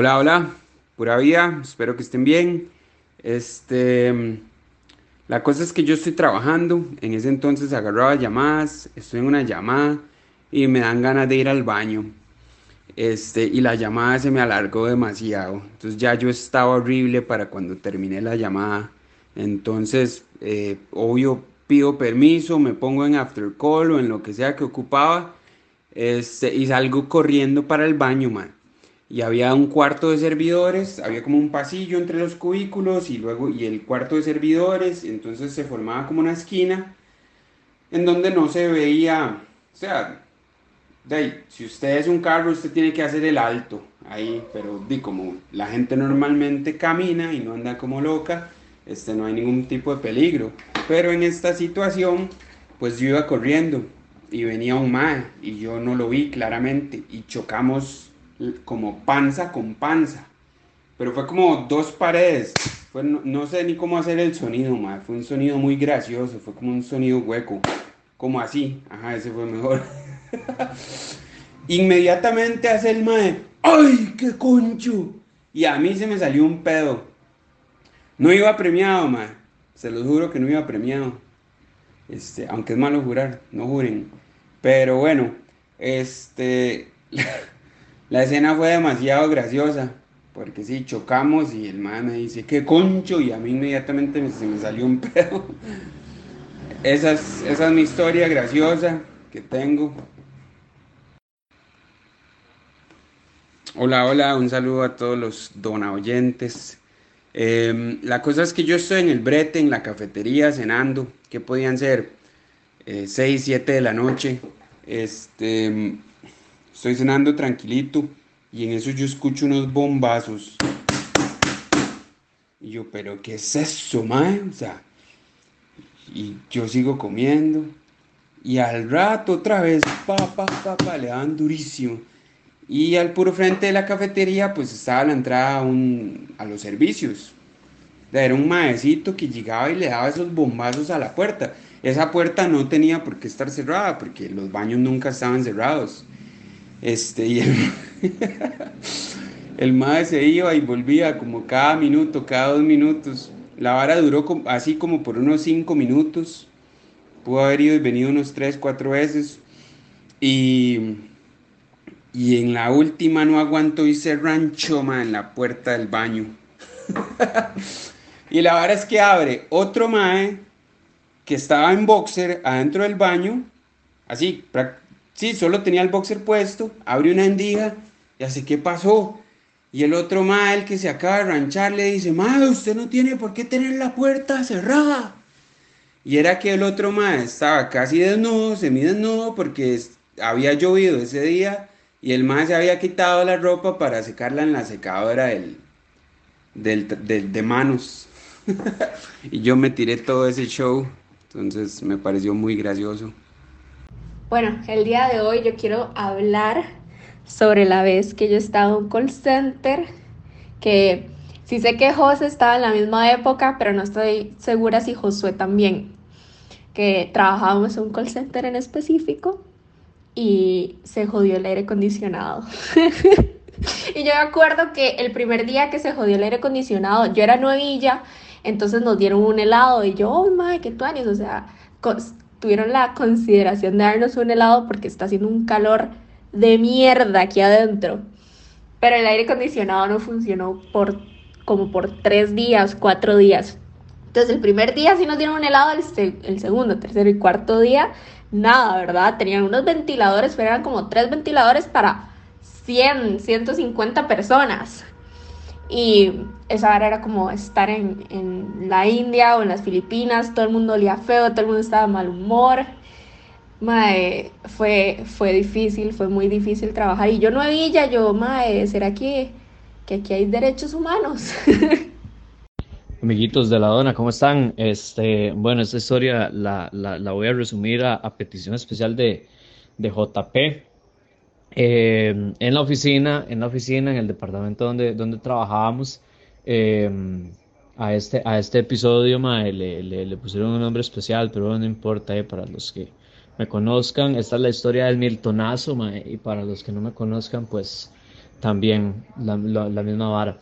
Hola, hola, pura vida, espero que estén bien. Este, la cosa es que yo estoy trabajando, en ese entonces agarraba llamadas, estoy en una llamada y me dan ganas de ir al baño. Este, y la llamada se me alargó demasiado. Entonces ya yo estaba horrible para cuando terminé la llamada. Entonces, eh, obvio, pido permiso, me pongo en after call o en lo que sea que ocupaba. Este, y salgo corriendo para el baño, man y había un cuarto de servidores, había como un pasillo entre los cubículos y luego y el cuarto de servidores, entonces se formaba como una esquina en donde no se veía, o sea, de si usted es un carro, usted tiene que hacer el alto ahí, pero di como la gente normalmente camina y no anda como loca, este no hay ningún tipo de peligro, pero en esta situación pues yo iba corriendo y venía un mae y yo no lo vi claramente y chocamos como panza con panza. Pero fue como dos paredes. no, sé ni cómo hacer el sonido, Fue un sonido muy gracioso. Fue como un sonido hueco. Como así. Ajá, ese fue mejor. Inmediatamente hace el mae. ¡Ay, qué concho! Y a mí se me salió un pedo. No iba premiado, mae. Se los juro que no iba premiado. Este, aunque es malo jurar, no juren. Pero bueno, este. La escena fue demasiado graciosa, porque sí, chocamos y el man me dice, ¿qué concho? Y a mí inmediatamente se me salió un pedo. Esa es, esa es mi historia graciosa que tengo. Hola, hola, un saludo a todos los dona oyentes. Em, la cosa es que yo estoy en el brete, en la cafetería, cenando. ¿Qué podían ser? 6, eh, 7 de la noche. Este, Estoy cenando tranquilito y en eso yo escucho unos bombazos. Y yo, pero ¿qué es eso, mae? Y yo sigo comiendo. Y al rato otra vez, papá, papá, le dan durísimo. Y al puro frente de la cafetería, pues estaba la entrada a, un, a los servicios. Era un maecito que llegaba y le daba esos bombazos a la puerta. Esa puerta no tenía por qué estar cerrada, porque los baños nunca estaban cerrados. Este, y el, el se iba y volvía como cada minuto, cada dos minutos. La vara duró así como por unos cinco minutos. Pudo haber ido y venido unos tres, cuatro veces. Y, y en la última no aguantó y se ranchó en la puerta del baño. y la vara es que abre otro mae que estaba en boxer adentro del baño, así, Sí, solo tenía el boxer puesto, abrió una endija y así, ¿qué pasó? Y el otro mal que se acaba de ranchar le dice, ma, usted no tiene por qué tener la puerta cerrada. Y era que el otro ma estaba casi desnudo, semidesnudo, porque había llovido ese día y el ma se había quitado la ropa para secarla en la secadora del, del, de manos. y yo me tiré todo ese show, entonces me pareció muy gracioso. Bueno, el día de hoy yo quiero hablar sobre la vez que yo estaba en un call center, que sí sé que José estaba en la misma época, pero no estoy segura si Josué también, que trabajábamos en un call center en específico y se jodió el aire acondicionado. y yo me acuerdo que el primer día que se jodió el aire acondicionado, yo era nuevilla, entonces nos dieron un helado y yo, oh, madre, qué tuanis, o sea, tuvieron la consideración de darnos un helado porque está haciendo un calor de mierda aquí adentro. Pero el aire acondicionado no funcionó por como por tres días, cuatro días. Entonces el primer día sí nos dieron un helado, el, el segundo, tercero y cuarto día, nada, ¿verdad? Tenían unos ventiladores, pero eran como tres ventiladores para 100, 150 personas. Y esa hora era como estar en, en, la India o en las Filipinas, todo el mundo olía feo, todo el mundo estaba de mal humor. Mae, fue, fue difícil, fue muy difícil trabajar. Y yo no había, yo, mae, ¿será que, que aquí hay derechos humanos? Amiguitos de la dona, ¿cómo están? Este, bueno, esta historia la, la, voy a resumir a, a petición especial de, de JP. Eh, en la oficina, en la oficina, en el departamento donde, donde trabajábamos, eh, a, este, a este episodio le, le, pusieron un nombre especial, pero no importa, eh, para los que me conozcan, esta es la historia del Miltonazo, y para los que no me conozcan, pues también la, misma vara.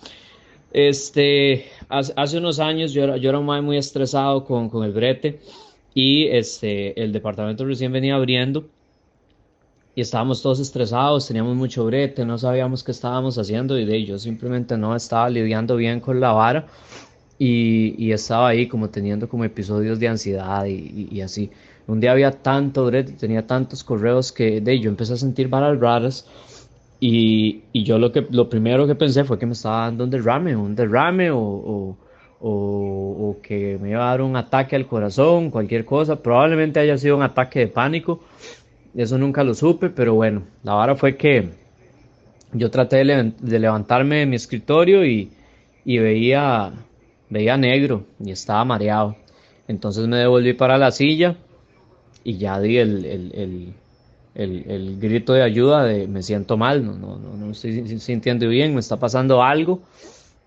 Este, hace, unos años yo yo era un muy estresado con, con el brete y este, el departamento recién venía abriendo y estábamos todos estresados, teníamos mucho brete, no sabíamos qué estábamos haciendo y de yo simplemente no estaba lidiando bien con la vara y, y estaba ahí como teniendo como episodios de ansiedad y, y, así. Un día había tanto brete, tenía tantos correos que de yo empecé a sentir varas raras y, y, yo lo, que, lo primero que pensé fue que me estaba dando un derrame, un derrame o, o, o, o que me iba a dar un ataque al corazón, cualquier cosa. Probablemente haya sido un ataque de pánico eso nunca lo supe, pero bueno, la vara fue que yo traté de, levantarme de mi escritorio y, veía, veía negro y estaba mareado. Entonces me devolví para la silla y ya di el, grito de ayuda de me siento mal, no, no, no, estoy sintiendo bien, me está pasando algo.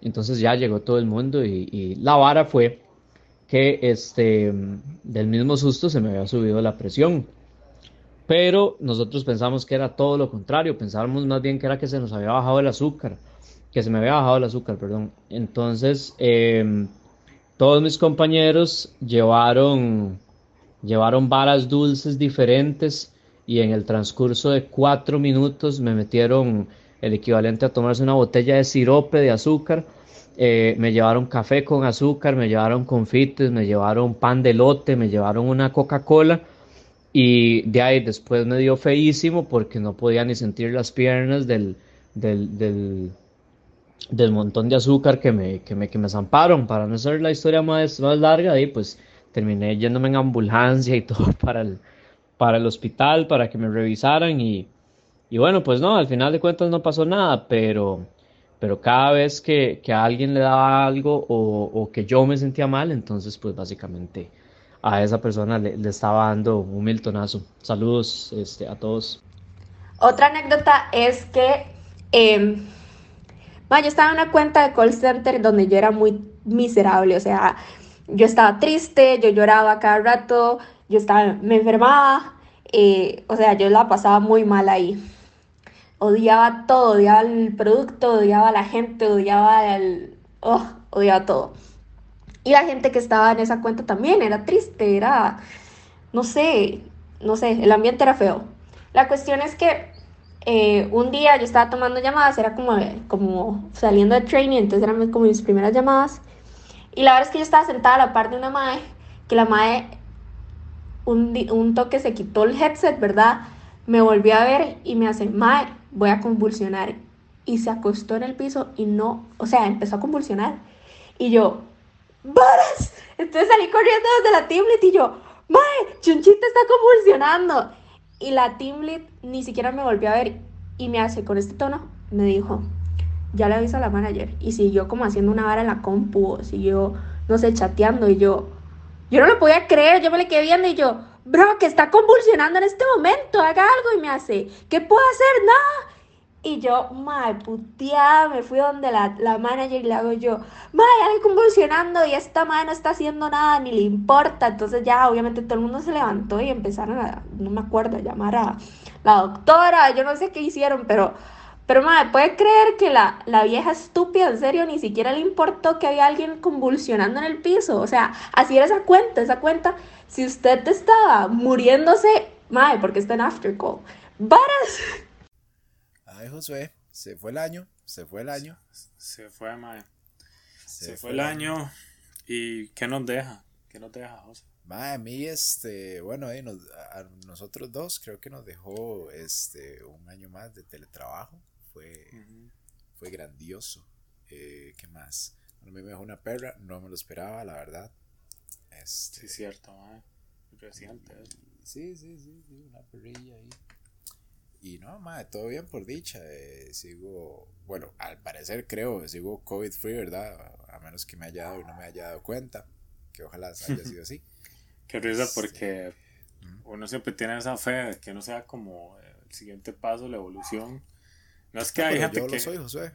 Entonces ya llegó todo el mundo y, y, la vara fue que este, del mismo susto se me había subido la presión pero nosotros pensamos que era todo lo contrario, pensábamos más bien que era que se nos había bajado el azúcar, que se me había bajado el azúcar, perdón. Entonces, em, todos mis compañeros llevaron, llevaron varas dulces diferentes y en el transcurso de cuatro minutos me metieron el equivalente a tomarse una botella de sirope de azúcar. Eh, me llevaron café con azúcar, me llevaron confites, me llevaron pan de lote, me llevaron una Coca-Cola y de ahí después me dio feísimo porque no podía ni sentir las piernas del, del, del, montón de azúcar que me, que me, que me zamparon. Para no ser la historia más, más larga, ahí pues terminé yéndome en ambulancia y todo para el, para el hospital, para que me revisaran y, y bueno, pues no, al final de cuentas no pasó nada, pero, pero cada vez que, que a alguien le daba algo o, o que yo me sentía mal, entonces pues básicamente a esa persona le, estaba dando un miltonazo. Saludos este, a todos. Otra anécdota es que eh, yo estaba en una cuenta de call center donde yo era muy miserable, o sea, yo estaba triste, yo lloraba cada rato, yo estaba, me enfermaba, eh, o sea, yo la pasaba muy mal ahí. Odiaba todo, odiaba el producto, odiaba a la gente, odiaba el... Oh, odiaba todo. Y la gente que estaba en esa cuenta también era triste, era, no sé, no sé, el ambiente era feo. La cuestión es que eh, un día yo estaba tomando llamadas, era como, como saliendo de training, entonces eran como mis primeras llamadas. Y la verdad es que yo estaba sentada a la par de una madre, que la madre un, un toque se quitó el headset, ¿verdad? Me volvió a ver y me hace, madre, voy a convulsionar. Y se acostó en el piso y no, o sea, empezó a convulsionar. Y yo, ¡Varas! Entonces salí corriendo desde la team y yo, ¡Mae! Chunchita está convulsionando. Y la team ni siquiera me volvió a ver y me hace con este tono, me dijo, ya le aviso a la manager. Y siguió como haciendo una vara en la compu, siguió, no sé, chateando. Y yo, yo no lo podía creer, yo me le quedé viendo y yo, bro, que está convulsionando en este momento, haga algo. Y me hace, ¿qué puedo hacer? Nada. Y yo, madre, puteada, me fui donde la, la manager y le hago yo, madre, ya convulsionando y esta madre no está haciendo nada, ni le importa. Entonces ya, obviamente, todo el mundo se levantó y empezaron a, no me acuerdo, a llamar a la doctora, yo no sé qué hicieron, pero, pero madre, ¿puede creer que la, la vieja estúpida, en serio, ni siquiera le importó que había alguien convulsionando en el piso? O sea, así era esa cuenta, esa cuenta, si usted estaba muriéndose, madre, porque está en after call. Varas Ay, Josué, se fue el año, se fue el año. Se, fue, mae. Se, fue, el año. ¿Y qué nos deja? ¿Qué nos deja, José? Mae, a mí, este, bueno, a nosotros dos creo que nos dejó este, un año más de teletrabajo. Fue, fue grandioso. Eh, ¿Qué más? a mí me dejó una perra, no me lo esperaba, la verdad. Este, sí, cierto, mae. Reciente. Sí, sí, sí, sí, una perrilla ahí. Y no, madre, todo bien por dicha. Eh, sigo, bueno, al parecer creo, sigo COVID free, ¿verdad? A menos que me haya dado y no me haya dado cuenta. Que ojalá haya sido así. Qué risa este, porque uno siempre tiene esa fe de que no sea como el siguiente paso, la evolución. No es que hay gente yo que. Lo soy.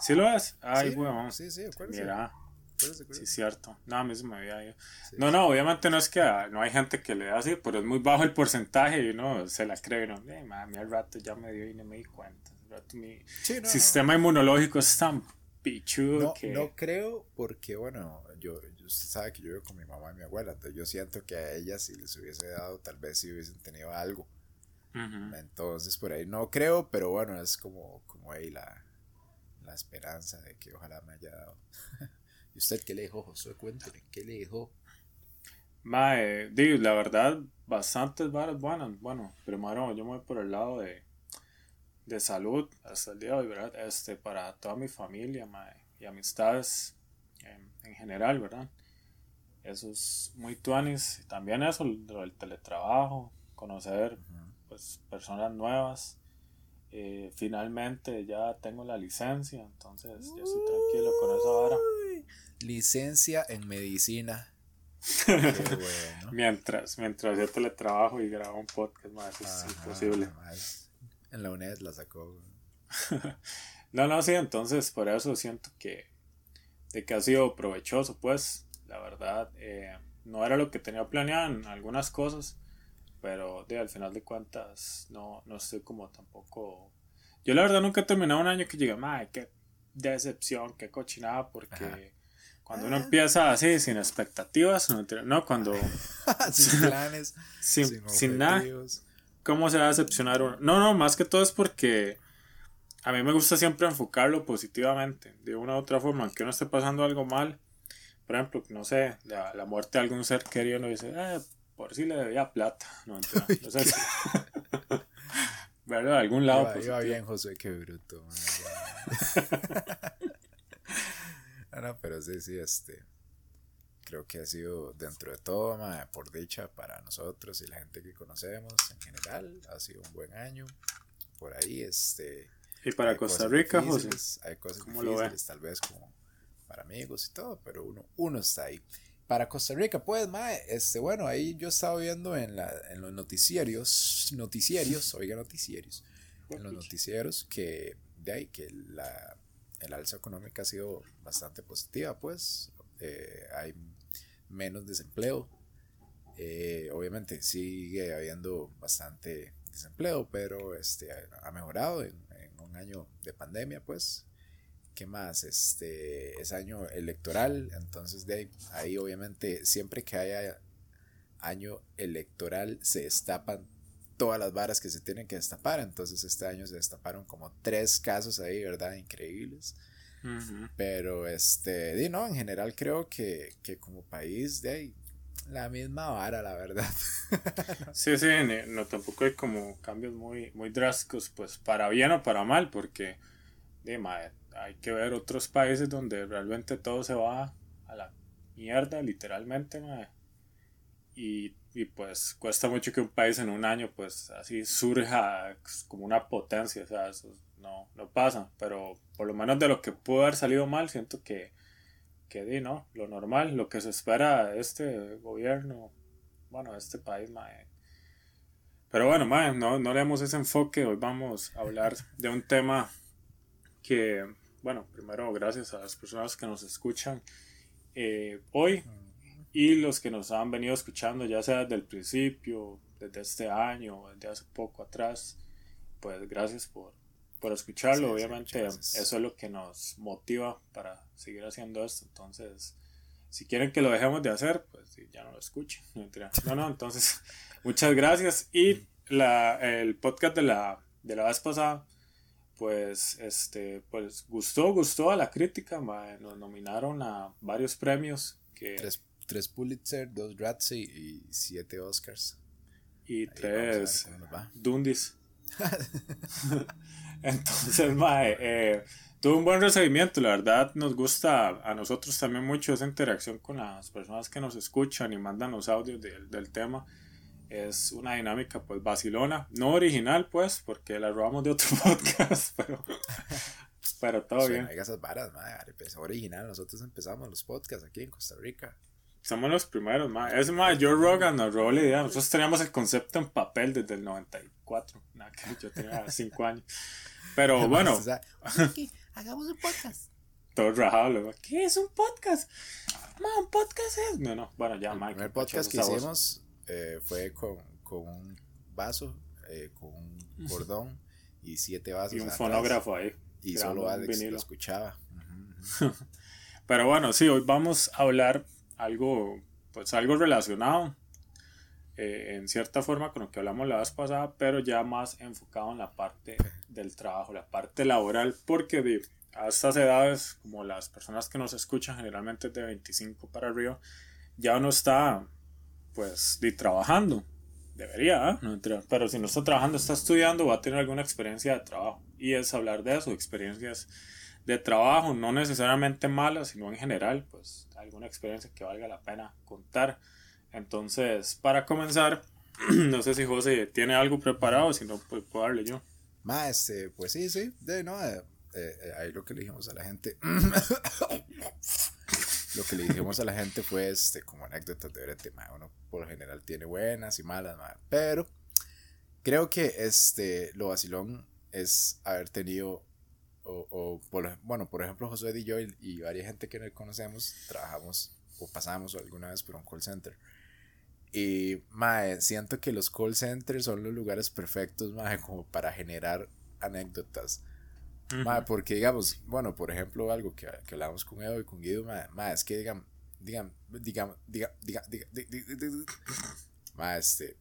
¿Sí lo es? Ay, bueno. Sí, sí. Mira. Sí, cierto. No, a mí se me había ido. no, no, obviamente no es que no hay gente que le da así, pero es muy bajo el porcentaje y uno se la cree. ¿no? Eh, mami, al rato ya me dio y no me di cuenta. Mi sistema inmunológico es tan pichudo no, que... No creo porque, bueno, yo, usted sabe que yo vivo con mi mamá y mi abuela, entonces yo siento que a ellas si les hubiese dado, tal vez si hubiesen tenido algo. Entonces por ahí no creo, pero bueno, es como, como ahí la, la esperanza de que ojalá me haya dado. ¿Y usted qué le dijo, Josué? Cuénteme, ¿qué le dijo? Mae, digo, la verdad, bastantes varas buenas. Bueno, primero yo me voy por el lado de, de salud hasta el día de hoy, ¿verdad? Este, para toda mi familia, mae, y amistades en, en general, ¿verdad? Eso es muy tuanis. También eso, lo del teletrabajo, conocer pues, personas nuevas. Eh, finalmente ya tengo la licencia, entonces ya estoy tranquilo con esa vara. Licencia en medicina. mientras, mientras yo teletrabajo y grabo un podcast, más es imposible. En la UNED la sacó. no, no, sí, entonces por eso siento que, de que ha sido provechoso, pues, la verdad, eh, no era lo que tenía planeado en algunas cosas, pero de, al final de cuentas no, no estoy como tampoco... Yo la verdad nunca he terminado un año que llegue, madre, qué decepción, qué cochinada, porque cuando uno empieza así, sin expectativas, no, cuando... sin planes, sin, sin, nada. ¿Cómo se va a decepcionar uno? No, no, más que todo es porque a mí me gusta siempre enfocarlo positivamente, de una u otra forma, aunque uno esté pasando algo mal. Por ejemplo, no sé, la, la muerte de algún ser querido, uno dice, eh, por si le debía plata. No, no sé si... ¿Verdad? De algún lado. Iba, iba bien, José, qué bruto. No, no, pero sí, sí, este. Creo que ha sido dentro de todo, por dicha para nosotros y la gente que conocemos en general. Ha sido un buen año. Por ahí, este. ¿Y para Costa Rica, José? Hay cosas difíciles, tal vez como para amigos y todo, pero uno, uno está ahí. Para Costa Rica, pues, mae, este, bueno, ahí yo estaba viendo en, la, en los noticiarios, noticiarios, oiga, noticiarios, en los noticieros que de ahí que la, el alza económica ha sido bastante positiva, pues, eh, hay menos desempleo, eh, obviamente sigue habiendo bastante desempleo, pero este, ha mejorado en, en un año de pandemia, pues, ¿Qué más? Este es año electoral, entonces de ahí, obviamente siempre que haya año electoral se destapan todas las varas que se tienen que destapar, entonces este año se destaparon como tres casos ahí, ¿verdad? Increíbles. Pero este, di no, en general creo que, que como país de ahí la misma vara, la verdad. sí, sí, no, tampoco hay como cambios muy, muy drásticos, pues para bien o para mal, porque de madre, hay que ver otros países donde realmente todo se va a la mierda, literalmente, Y, y, pues cuesta mucho que un país en un año pues así surja como una potencia, o sea, eso no, no pasa, pero por lo menos de lo que pudo haber salido mal, siento que, que di, ¿no? Lo normal, lo que se espera de este gobierno, bueno, de este país, mae. Pero bueno, mae, no, no le damos ese enfoque, hoy vamos a hablar de un tema que bueno, primero gracias a las personas que nos escuchan eh, hoy y los que nos han venido escuchando ya sea desde el principio, desde este año, desde hace poco atrás, pues gracias por, por escucharlo, obviamente eso es lo que nos motiva para seguir haciendo esto, entonces si quieren que lo dejemos de hacer, pues ya no lo escuchen, no, no, entonces muchas gracias. Y la, el podcast de la, de la vez pasada pues este pues gustó gustó a la crítica nos nominaron a varios premios que tres, tres Pulitzer dos Razzie y siete Oscars y tres Dundis entonces mae, eh, tuvo un buen recibimiento la verdad nos gusta a nosotros también mucho esa interacción con las personas que nos escuchan y mandan los audios del tema es una dinámica pues vacilona, no original pues, porque la robamos de otro podcast, pero, pero todo bien. esas varas, madre, pues, original, nosotros empezamos los podcasts aquí en Costa Rica. Somos los primeros, madre. Es más, Joe Rogan nos robó la idea. Nosotros teníamos el concepto en papel desde el 94. Nada, que yo tenía 5 años. Pero bueno. hagamos un podcast. Todo rajado. ¿Qué es un podcast? Ma, un podcast es. No, no. Bueno, ya, Mike. El primer podcast que hicimos eh, fue con, con, un vaso, eh, con un cordón y siete vasos. Y un atrás. fonógrafo ahí. Y solo Alex lo vinilo. escuchaba. Ujú, ujú. Pero bueno, sí, hoy vamos a hablar algo, pues algo relacionado eh, en cierta forma con lo que hablamos la vez pasada, pero ya más enfocado en la parte del trabajo, la parte laboral, porque di, a estas edades, como las personas que nos escuchan generalmente de 25 para arriba, ya uno está, pues, di, trabajando. Debería, ¿eh? No, pero si no está trabajando, está estudiando, va a tener alguna experiencia de trabajo. Y es hablar de eso, experiencias de trabajo, no necesariamente malas, sino en general, pues alguna experiencia que valga la pena contar. Entonces, para comenzar, no sé si José tiene algo preparado, si no, pues puedo darle yo. Ma, este, pues sí, sí, de, no, eh, eh, eh, ahí lo que le dijimos a la gente, lo que le dijimos a la gente fue, este, como anécdotas de brete, ma, uno por lo general tiene buenas y malas, ma, pero creo que, este, lo vacilón es haber tenido, o, o por, bueno, por ejemplo, José y yo y, y varias gente que conocemos trabajamos o pasamos alguna vez por un call center. Y, mae, siento que los call centers son los lugares perfectos, mae, como para generar anécdotas. Uh -huh. Porque digamos, bueno, por ejemplo, algo que, que hablamos con Edo y con Guido, mae, mae es que digan, digan, digan, digan, digan, digan, digan, digan mae, este,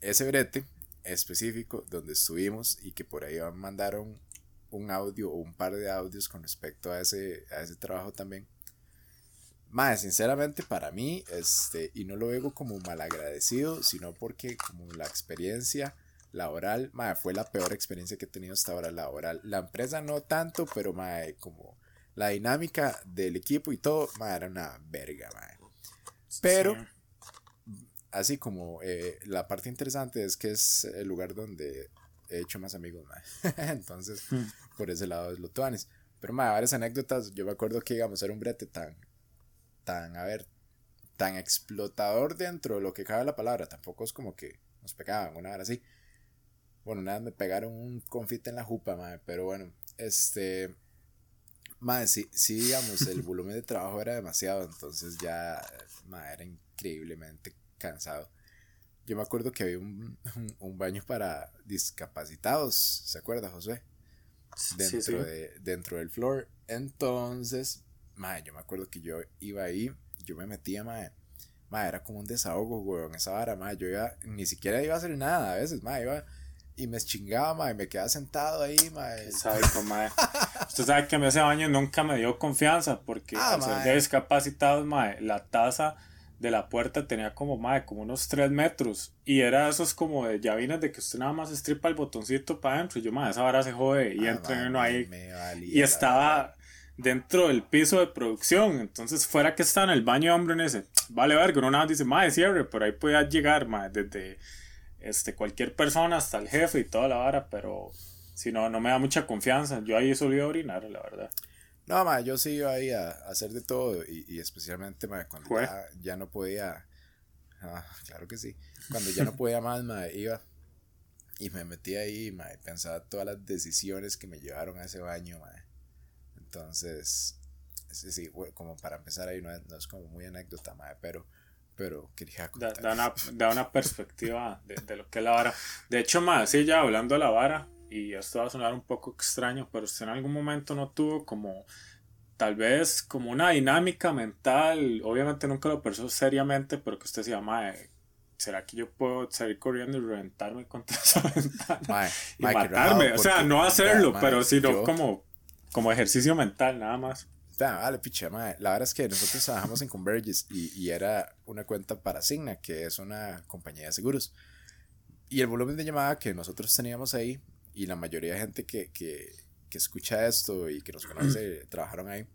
ese brete específico donde estuvimos y que por ahí mandaron un audio o un par de audios con respecto a ese, a ese trabajo también. Mae, sinceramente para mí, este, y no lo veo como malagradecido, sino porque como la experiencia laboral, mae, fue la peor experiencia que he tenido hasta ahora laboral. La empresa no tanto, pero mae, como la dinámica del equipo y todo, mae, era una verga, mae. Pero, Sí. así como eh, la parte interesante es que es el lugar donde he hecho más amigos, mae. Entonces, Mm. por ese lado es lo tuanis. Pero, mae, varias anécdotas. Yo me acuerdo que, digamos, era un brete tan, tan, a ver, tan explotador dentro de lo que cabe la palabra. Tampoco es como que nos pegaban, una hora así. Bueno, una vez me pegaron un confite en la jupa, mae, pero bueno, este. Mae, sí, sí, digamos, el volumen de trabajo era demasiado, entonces ya, mae, era increíblemente cansado. Yo me acuerdo que había un, un, un baño para discapacitados, ¿se acuerda, José? Dentro, sí. De, dentro del floor. Entonces, mae, yo me acuerdo que yo iba ahí, yo me metía, mae. Mae, era como un desahogo, weón, esa vara, mae. Yo iba, ni siquiera iba a hacer nada a veces, mae, iba y me chingaba, mae, me quedaba sentado ahí, mae. Sádico, mae. Usted sabe que a mí ese baño nunca me dio confianza porque Ah, al ser de discapacitados, mae, la taza de la puerta tenía como, mae, como unos 3 metros y era esos como de llavinas de que usted nada más estripa el botoncito para adentro y yo, mae, esa vara se jode y Ah, entra uno ahí valía y estaba dentro del piso de producción. Entonces, fuera que estaba en el baño de hombre en ese, vale verga, uno nada más dice, mae, cierre, por ahí podía llegar, desde este, cualquier persona hasta el jefe y toda la vara, pero si no, no me da mucha confianza. Yo ahí solía orinar, la verdad. No, ma, yo sí iba ahí a, a hacer de todo y, y especialmente ma, cuando ya, ya no podía. Ah, claro que sí. Cuando ya no podía más, ma, iba y me metí ahí ma, y pensaba todas las decisiones que me llevaron a ese baño. Ma. Entonces, sí, sí, como para empezar ahí, no es, no es como muy anécdota, ma, pero, pero quería Da, contar. da una, da una perspectiva de, de lo que es la vara. De hecho, más, sí, ya hablando de la vara, y esto va a sonar un poco extraño, pero usted en algún momento no tuvo como, tal vez, como una dinámica mental, obviamente nunca lo pensó seriamente, pero que usted se llama, ¿será que yo puedo salir corriendo y reventarme contra esa ventana? Ma, y ma, qué matarme, o sea, no hacerlo, pero sino yo- como, como ejercicio mental, nada más. Ah, vale, picha, madre. La verdad es que nosotros trabajamos en Converges y, y era una cuenta para Signa, que es una compañía de seguros. Y el volumen de llamada que nosotros teníamos ahí, y la mayoría de gente que, que, que escucha esto y que nos conoce, trabajaron ahí,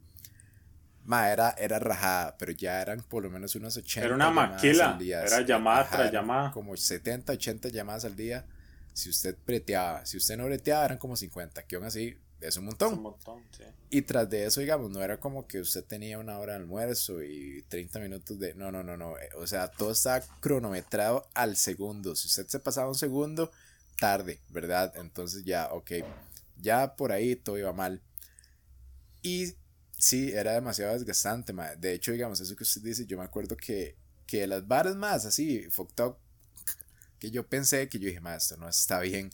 ma, era, era rajada, pero ya eran por lo menos unos 80 Era una llamadas maquila, al día, era llamada tras llamada. Como 70, 80 llamadas al día, si usted preteaba. Si usted no breteaba, eran como 50, que aún así es un montón. Es un montón, sí. Y tras de eso, digamos, no era como que usted tenía una hora de almuerzo y 30 minutos de... No, no, no, no. eh, O sea, todo estaba cronometrado al segundo. Si usted se pasaba un segundo, tarde, ¿verdad? Entonces ya, ok. Ya por ahí todo iba mal. Y sí, era demasiado desgastante, ma. De hecho, digamos, eso que usted dice, yo me acuerdo que, que las varas más así, fucked up, que yo pensé, que yo dije, ma, esto no está bien.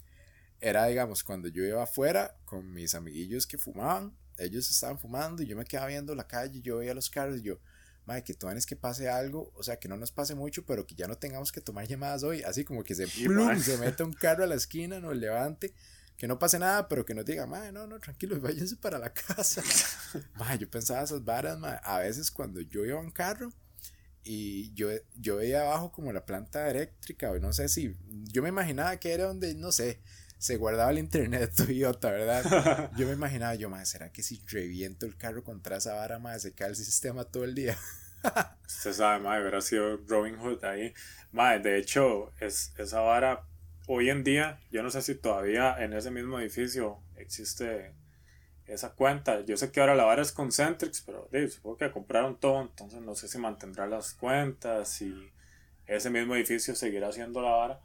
era, digamos, cuando yo iba afuera con mis amiguillos que fumaban, ellos estaban fumando y yo me quedaba viendo la calle, yo veía los carros y yo, madre, que tú que pase algo, o sea, que no nos pase mucho, pero que ya no tengamos que tomar llamadas hoy, así como que se, plum, se mete un carro a la esquina, nos levante, que no pase nada, pero que nos diga, madre, no, no, tranquilo, váyanse para la casa. madre, yo pensaba esas varas, madre, a veces cuando yo iba en carro, y yo, yo veía abajo como la planta eléctrica, o no sé si, yo me imaginaba que era donde, no sé, se guardaba el internet Toyota, ¿verdad? Yo me imaginaba, yo, madre, ¿será que si reviento el carro contra esa vara, madre, se cae el sistema todo el día? Usted sabe, madre, hubiera sido Robin Hood ahí. Madre, de hecho, es, esa vara, hoy en día, yo no sé si todavía en ese mismo edificio existe esa cuenta. Yo sé que ahora la vara es Concentrix, pero supongo que compraron todo, entonces no sé si mantendrá las cuentas, y ese mismo edificio seguirá haciendo la vara.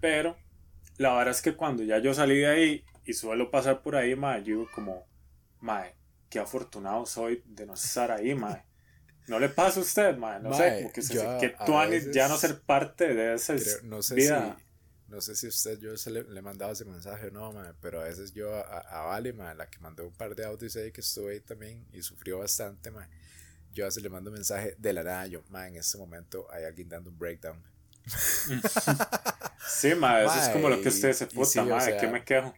Pero la verdad es que cuando ya yo salí de ahí y suelo pasar por ahí, mae, yo digo como, mae, qué afortunado soy de no estar ahí, mae. ¿No le pasa a usted, mae? No sé, como que, se, que tú ya no ser parte de esa no sé vida. Si, no sé si usted, yo se le, le mandaba ese mensaje o no, mae, pero a veces yo a, a Vale, mae, la que mandó un par de audios ahí que estuve ahí también y sufrió bastante, mae. Yo a veces le mando un mensaje de la nada, yo, mae, en este momento hay alguien dando un breakdown. Sí, ma, eso es como lo que usted se puta, ma, ¿de qué me quejo?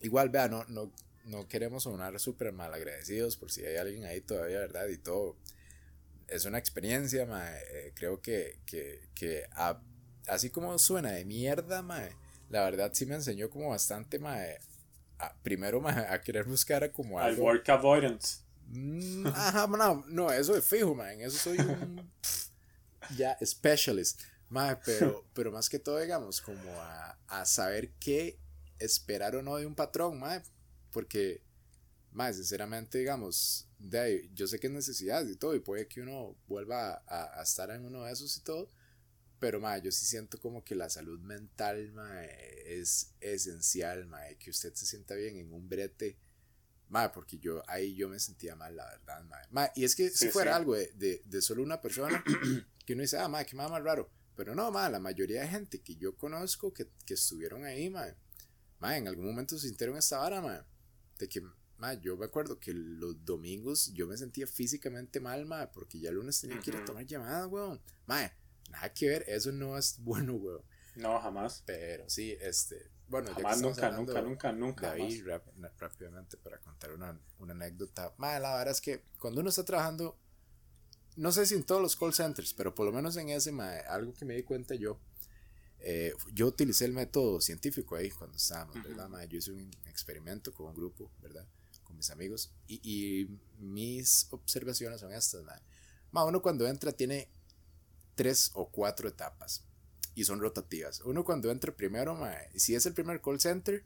Igual, vea, no, no, no queremos sonar súper mal agradecidos por si hay alguien ahí todavía, ¿verdad? Y todo. Es una experiencia, ma, eh, creo que, que, que así como suena de mierda, ma, la verdad sí me enseñó como bastante, ma, a, primero, ma, a querer buscar como algo. Al work avoidance. Mm, ajá, no, no, eso es fijo, man, eso soy un ya specialist pero, pero más que todo, digamos, como a, a, saber qué esperar o no de un patrón, mae, porque, más sinceramente, digamos, de ahí, yo sé que es necesidad y todo, y puede que uno vuelva a, a estar en uno de esos y todo, pero, mae, yo sí siento como que la salud mental, mae, es esencial, mae, que usted se sienta bien en un brete, mae, porque yo ahí yo me sentía mal, la verdad, mae. y es que si fuera algo de, de, de, solo una persona, que uno dice, ah, mae, qué más raro pero no, ma, la mayoría de gente que yo conozco que, que estuvieron ahí, ma, ma, en algún momento se sintieron esta vara, ma, de que, ma, yo me acuerdo que los domingos yo me sentía físicamente mal, ma, porque ya el lunes tenía que ir a tomar llamadas, weón. Ma, nada que ver, eso no es bueno, weón. No, jamás. Pero sí, este, bueno, jamás, nunca, nunca, nunca, nunca. Ahí rápidamente para contar una, una anécdota. Ma, la verdad es que cuando uno está trabajando no sé si en todos los call centers, pero por lo menos en ese, algo que me di cuenta yo, eh, yo utilicé el método científico ahí cuando estábamos, ¿verdad? Yo hice un experimento con un grupo, ¿verdad? Con mis amigos y, y mis observaciones son estas, ma. uno cuando entra tiene tres o cuatro etapas y son rotativas. Uno cuando entra primero, ma, si es el primer call center,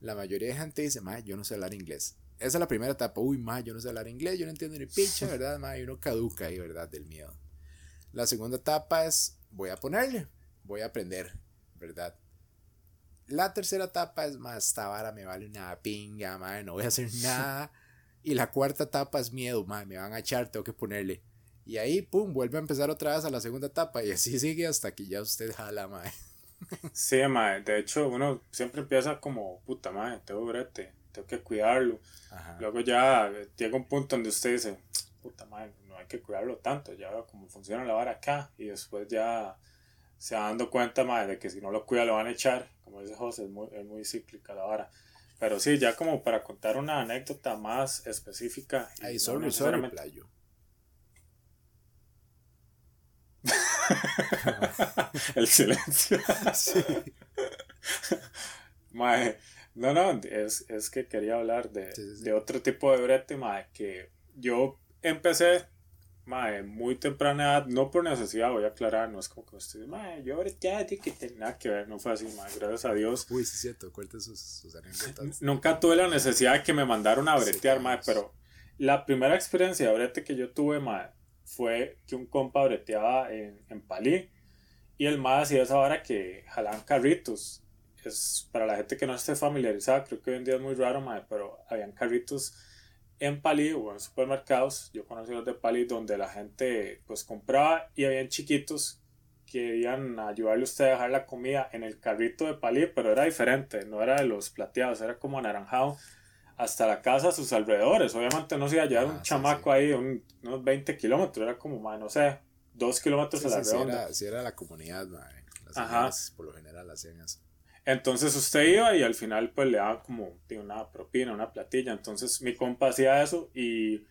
la mayoría de gente dice, ma, yo no sé hablar inglés esa es la primera etapa. Uy, ma, yo no sé hablar inglés, yo no entiendo ni picha, ¿verdad? Ma, y uno caduca ahí, ¿verdad? Del miedo. La segunda etapa es, voy a ponerle, voy a aprender, ¿verdad? La tercera etapa es, más esta vara me vale una pinga, ma, no voy a hacer nada. Y la cuarta etapa es miedo, ma, me van a echar, tengo que ponerle. Y ahí, pum, vuelve a empezar otra vez a la segunda etapa. Y así sigue hasta que ya usted jala, ma. Sí, ma, de hecho, uno siempre empieza como, puta, ma, tengo brete tengo que cuidarlo. Luego ya llega un punto donde usted dice, puta madre, no hay que cuidarlo tanto, ya veo cómo funciona la vara acá. Y después ya se va dando cuenta, madre, de que si no lo cuida lo van a echar. Como dice José, es muy, es muy cíclica la vara. Pero sí, ya como para contar una anécdota más específica. Ahí, solo, no playo. El silencio. sí. Mae, no, no, es, es que quería hablar de, de otro tipo de brete, mae, que yo empecé, mae, muy temprana edad, no por necesidad, voy a aclarar, no es como que usted, mae, yo ya que tenía nada que ver, no fue así, mae, gracias a Dios. Uy, sí es cierto, cuente sus, sus anécdotas. Nunca tuve la necesidad de que me mandaron a bretear, mae, pero la primera experiencia de brete que yo tuve, mae, fue que un compa breteaba en, en Palí, y el mae hacía esa hora que jalaban carritos es para la gente que no esté familiarizada, creo que hoy en día es muy raro, pero habían carritos en Pali o en supermercados, yo conocí los de Pali donde la gente pues compraba y habían chiquitos querían ayudarle a usted a dejar la comida en el carrito de palí, pero era diferente, no era de los plateados, era como anaranjado hasta la casa a sus alrededores. Obviamente no se iba a llevar un ah, chamaco ahí unos 20 kilómetros, era como, no sé, dos kilómetros a la redonda. Si era, la comunidad, las Ajá. por lo general hacían eso. Entonces usted iba y al final pues le daban como una propina, una platilla. Entonces mi compa hacía eso y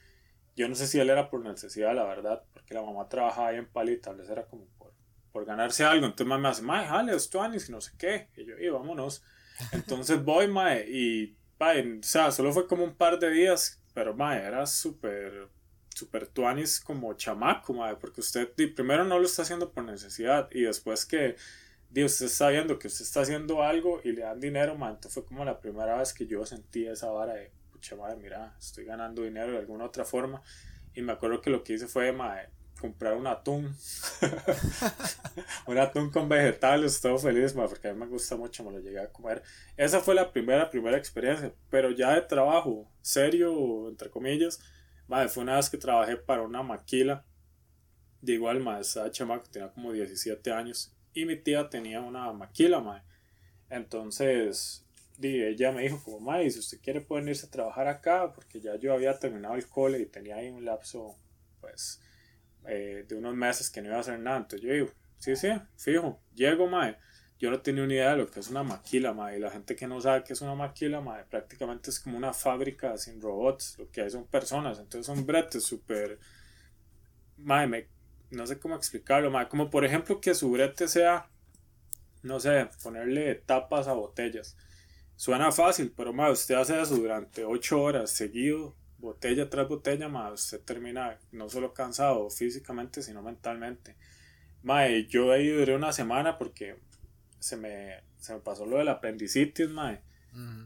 yo no sé si él era por necesidad, la verdad, porque la mamá trabajaba ahí en Pali, tal vez era como por, por ganarse algo. Entonces mamá me hace, mae, jale, y no sé qué. Y yo, y vámonos. Entonces voy, mae, y, mae, o sea, solo fue como un par de días, pero mae, era súper, súper tuanis como chamaco, mae, porque usted primero no lo está haciendo por necesidad y después que Dios, usted está viendo que usted está haciendo algo y le dan dinero, man. Entonces fue como la primera vez que yo sentí esa vara de, pucha madre, mira, estoy ganando dinero de alguna otra forma. Y me acuerdo que lo que hice fue, madre, comprar un atún. un atún con vegetales, todo feliz, madre, porque a mí me gusta mucho, me lo llegué a comer. Esa fue la primera, primera experiencia. Pero ya de trabajo, serio, entre comillas, madre, fue una vez que trabajé para una maquila. De igual, madre, esa chamaco tenía como 17 años y mi tía tenía una maquila, mae. Entonces, ella me dijo como, mae, si usted quiere pueden irse a trabajar acá, porque ya yo había terminado el cole y tenía ahí un lapso, pues, eh, de unos meses que no iba a hacer nada. Entonces yo digo, sí, sí, fijo, llego, mae. Yo no tenía ni idea de lo que es una maquila, mae. Y la gente que no sabe qué es una maquila, mae, prácticamente es como una fábrica sin robots. Lo que hay son personas. Entonces son bretes súper... Mae, me no sé cómo explicarlo, ma. como por ejemplo que su brete sea, no sé, ponerle tapas a botellas. Suena fácil, pero ma, usted hace eso durante 8 horas seguido, botella tras botella, ma, usted termina no solo cansado físicamente, sino mentalmente. Ma, yo ahí duré una semana porque se me, se me pasó lo del apendicitis, ma.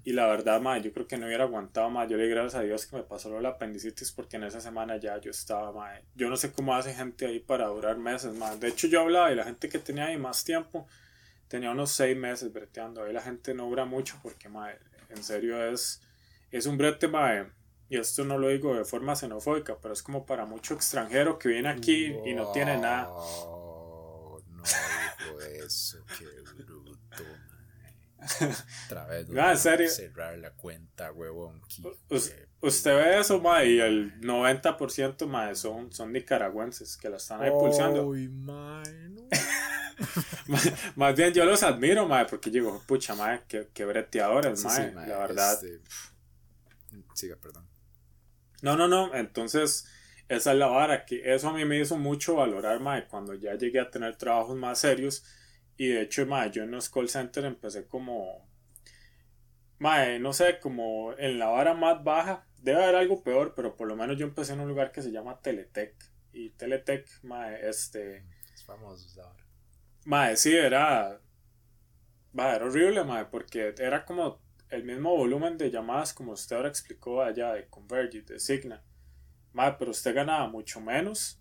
Y la verdad, ma, yo creo que no hubiera aguantado más. Yo le gracias a Dios que me pasó la apendicitis porque en esa semana ya yo estaba, ma. Yo no sé cómo hace gente ahí para durar meses, ma. De hecho, yo hablaba y la gente que tenía ahí más tiempo tenía unos seis meses breteando. Ahí la gente no dura mucho porque, ma, en serio es, es un brete, ma. Y esto no lo digo de forma xenofóbica, pero es como para mucho extranjero que viene aquí y no tiene nada. No, no digo eso, qué bruto, Otra vez, no, en serio. cerrar la cuenta, huevón. usted ve eso, ma, y el 90% ma, son, son nicaragüenses que la están ahí pulsando. más bien yo los admiro, ma, porque digo, pucha, ma, que, que breteadores, ma, la verdad. Este... Siga, perdón. No, no, no, entonces esa es la vara, que eso a mí me hizo mucho valorar, ma, cuando ya llegué a tener trabajos más serios y de hecho, yo en los call centers empecé como. Mae, no sé, como en la vara más baja. Debe haber algo peor, pero por lo menos yo empecé en un lugar que se llama Teletec. Y Teletec, mae, este. Es famoso ahora. Mae, sí, era. Mae, era horrible, mae, porque era como el mismo volumen de llamadas como usted ahora explicó allá de Converge, de Signa. Mae, pero usted ganaba mucho menos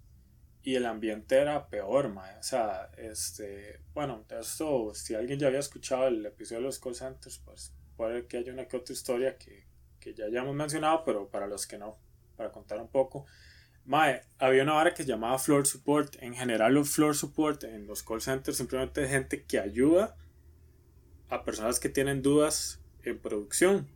y el ambiente era peor, mae. O sea, este, bueno, esto, si alguien ya había escuchado el episodio de los call centers, pues puede que haya una que otra historia que, que ya hayamos mencionado, pero para los que no, para contar un poco. Mae, había una vara que se llamaba Floor Support. En general, los Floor Support en los call centers simplemente es gente que ayuda a personas que tienen dudas en producción.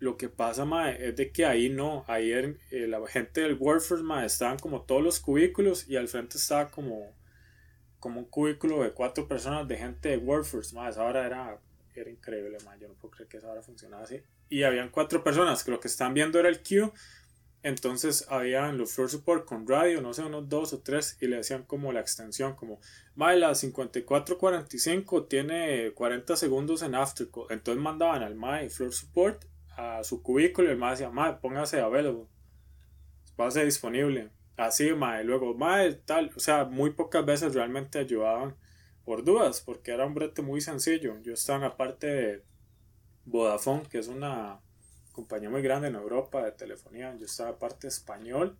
Lo que pasa, mae, es de que ahí no, ahí eh, la gente del workforce, mae, estaban como todos los cubículos y al frente estaba como, como un cubículo de cuatro personas de gente de workforce, mae, esa hora era, era increíble, mae, yo no puedo creer que esa hora funcionara así. Y habían cuatro personas, que lo que están viendo era el queue, entonces habían los floor support con radio, no sé, unos dos o tres, y le decían como la extensión, como, mae, la 5445 tiene 40 segundos en aftercall, entonces mandaban al mae floor support a su cubículo y el mae decía, mae, póngase available, pase disponible. Así, mae, luego, mae, tal, o sea, muy pocas veces realmente ayudaban por dudas, porque era un brete muy sencillo. Yo estaba en la parte de Vodafone, que es una compañía muy grande en Europa de telefonía. Yo estaba parte español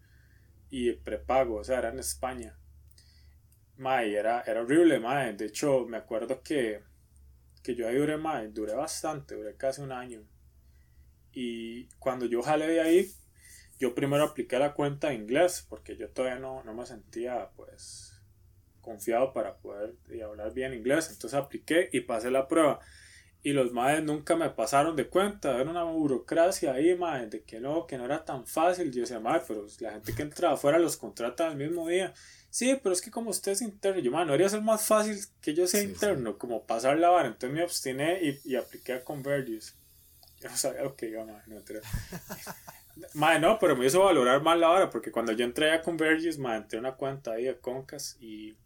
y prepago, o sea, era en España. Mae, era, era horrible, mae. De hecho, me acuerdo que, que yo ahí duré, mae, duré bastante, duré casi un año. Y cuando yo jalé de ahí, yo primero apliqué la cuenta de inglés, porque yo todavía no, no me sentía, pues, confiado para poder y hablar bien inglés. Entonces apliqué y pasé la prueba. Y los madres nunca me pasaron de cuenta, era una burocracia ahí, madre, de que no, que no era tan fácil. Yo decía, madre, pero la gente que entra afuera los contrata al mismo día. Sí, pero es que como usted es interno, yo, madre, no debería ser más fácil que yo sea interno, como pasar la vara. Entonces me obstiné y, y apliqué a Convergys. Yo no sabía lo que iba, madre, no Madre, no, pero me hizo valorar más la hora, porque cuando yo entré a Convergys, madre, entré una cuenta ahí de Concas y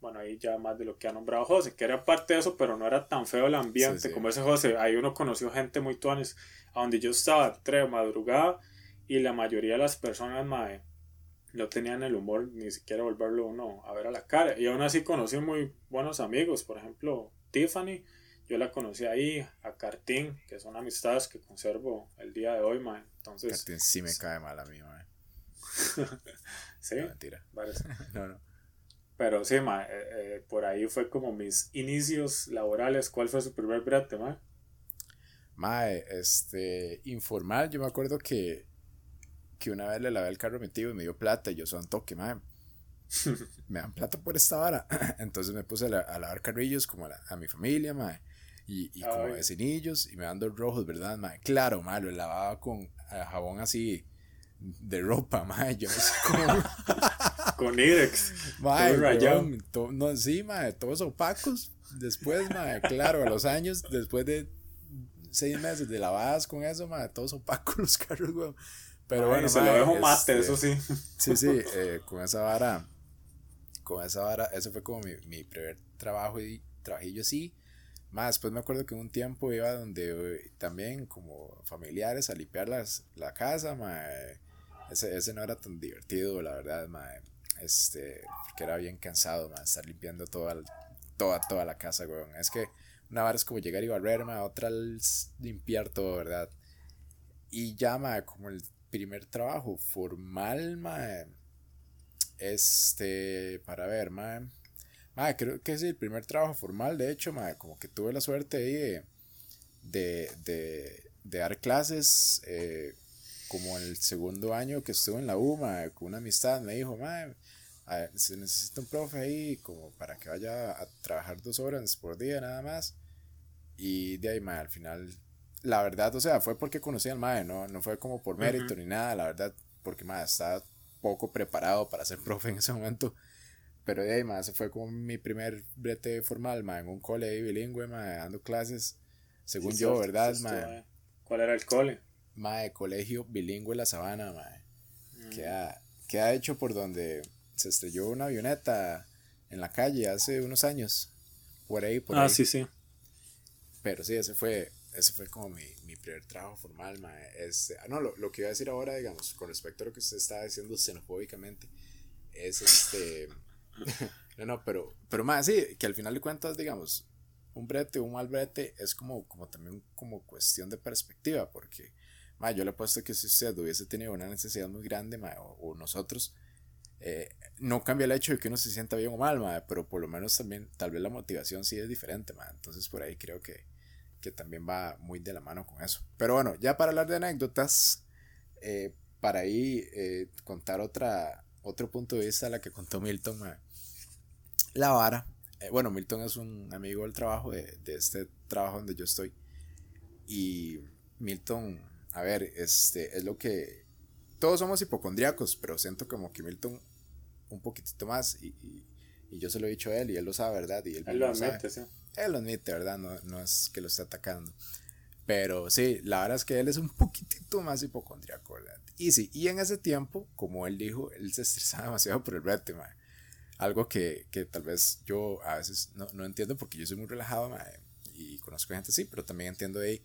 bueno, ahí ya más de lo que ha nombrado José, que era parte de eso, pero no era tan feo el ambiente como ese José. Ahí uno conoció gente muy tuanes, a donde yo estaba, entre madrugada, y la mayoría de las personas, madre, no tenían el humor ni siquiera volverlo uno a ver a la cara. Y aún así conocí muy buenos amigos, por ejemplo, Tiffany, yo la conocí ahí, a Cartín, que son amistades que conservo el día de hoy, madre. Entonces, Cartín sí me cae mal a mí, madre. sí, No, mentira. no, no. Pero sí, ma, eh, eh, por ahí fue como mis inicios laborales. ¿Cuál fue su primer brete, ma? Mae, este, informal, yo me acuerdo que, que una vez le lavé el carro a mi tío y me dio plata y yo soy un toque, mae. me dan plata por esta vara. Entonces me puse a, lavar carrillos como a, a mi familia, mae. Y, y como vecinillos y me dan dos rojos, ¿verdad, mae? Claro, mae, lo lavaba con eh, jabón así de ropa, mae. Yo no sé cómo. con Irex. Mae, todo no, sí, mae, todos opacos. Después, mae, claro, a los años, después de seis meses de lavadas con eso, mae, todos opacos los carros, weón. Pero bueno, se lo dejo mate, eso sí. Sí, sí, eh, con esa vara, con esa vara, eso fue como mi, mi primer trabajo y trabajillo así. Más, después me acuerdo que un tiempo iba donde eh, también como familiares a limpiar las, la casa, mae. Ese, ese no era tan divertido, la verdad, mae. Este, porque era bien cansado, man, estar limpiando toda, toda, toda la casa, weón. Es que una vara es como llegar y barrer, man, otra es limpiar todo, ¿verdad? Y ya, man, como el primer trabajo formal, man, este, para ver, man, man, creo que es el primer trabajo formal, de hecho, man, como que tuve la suerte ahí de, de, de, de dar clases, eh, como el segundo año que estuve en la UMA, con una amistad, me dijo, man, se necesita un profe ahí como para que vaya a trabajar dos horas por día nada más. Y de ahí, mae, al final, la verdad, o sea, fue porque conocí al mae, no, no fue como por mérito ni nada, la verdad, porque mae, estaba poco preparado para ser profe en ese momento. Pero de ahí, fue como mi primer brete formal, mae, en un cole bilingüe, mae, dando clases, según yo, ¿verdad, mae? ¿Cuál era el cole? Mae, colegio bilingüe La Sabana, mae. Mm. Queda, queda hecho por donde se estrelló una avioneta en la calle hace unos años. Por ahí, por ah, sí, sí. Pero sí, ese fue, ese fue como mi, mi primer trabajo formal, Este, ah, no, lo, lo, que iba a decir ahora, digamos, con respecto a lo que usted estaba diciendo xenofóbicamente, es este... no, no, pero, pero más, sí, que al final de cuentas, digamos, un brete o un mal brete es como, como también como cuestión de perspectiva, porque, ma, yo le he puesto que si usted hubiese tenido una necesidad muy grande, ma, o nosotros, eh, no cambia el hecho de que uno se sienta bien o mal, pero por lo menos también, tal vez la motivación sí es diferente, entonces por ahí creo que, que, también va muy de la mano con eso. Pero bueno, ya para hablar de anécdotas, eh, para ahí eh, contar otra, otro punto de vista, la que contó Milton, la vara. bueno, Milton es un amigo del trabajo, de, de este trabajo donde yo estoy, y Milton, a ver, este es lo que todos somos hipocondriacos, pero siento como que Milton un poquitito más y, y, yo se lo he dicho a él y él lo sabe, ¿verdad? Y él, lo admite, sí. Él lo admite, ¿verdad? No, no es que lo esté atacando. Pero sí, la verdad es que él es un poquitito más hipocondriaco, ¿verdad? Y sí, y en ese tiempo, como él dijo, él se estresaba demasiado por el brete, man. Algo que, que, tal vez yo a veces no, no entiendo porque yo soy muy relajado, y conozco gente así, pero también entiendo ahí,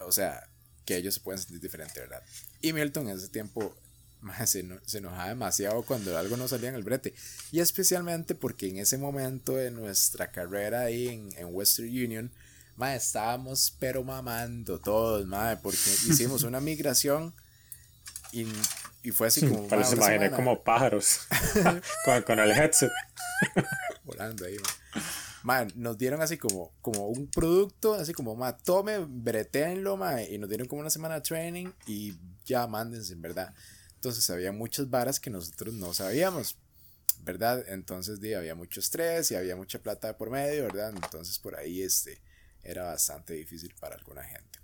o sea, que ellos se pueden sentir diferente, ¿verdad? Y Milton en ese tiempo se, se, enojaba demasiado cuando algo no salía en el brete. Y especialmente porque en ese momento de nuestra carrera ahí en, en Western Union, estábamos pero mamando todos, ma, porque hicimos una migración y, y fue así como... Pero se imaginé como pájaros con, con, el headset. Volando ahí, Man, nos dieron así como, como un producto, así como, ma, tome, bretenlo, ma, y nos dieron como una semana de training y ya mándense, en verdad. Entonces había muchas varas que nosotros no sabíamos, ¿verdad? Entonces, di, había mucho estrés y había mucha plata por medio, ¿verdad? Entonces, por ahí, este, era bastante difícil para alguna gente.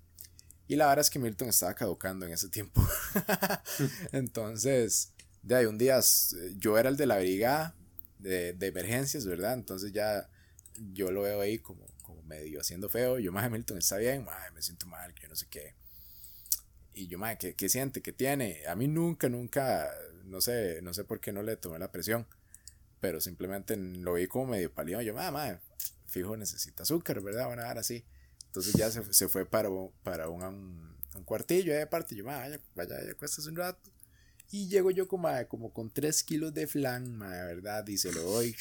Y la verdad es que Milton estaba caducando en ese tiempo. Entonces, de ahí un día yo era el de la brigada de, de, emergencias, ¿verdad? Entonces ya yo lo veo ahí como, como medio haciendo feo. Yo, más Milton, está bien, me siento mal, que yo no sé qué. Y yo, madre, ¿qué, ¿qué, siente? ¿Qué tiene? A mí nunca, nunca, no sé, no sé por qué no le tomé la presión. Pero simplemente lo vi como medio pálido. Yo, madre, madre, fijo, necesita azúcar, ¿verdad? Van a dar así. Entonces ya se, se fue para, para un, un, cuartillo de parte. Yo, madre, vaya, vaya, cuestas un rato. Y llego yo como, como con 3 kilos de flan, madre, ¿verdad? Y se lo doy.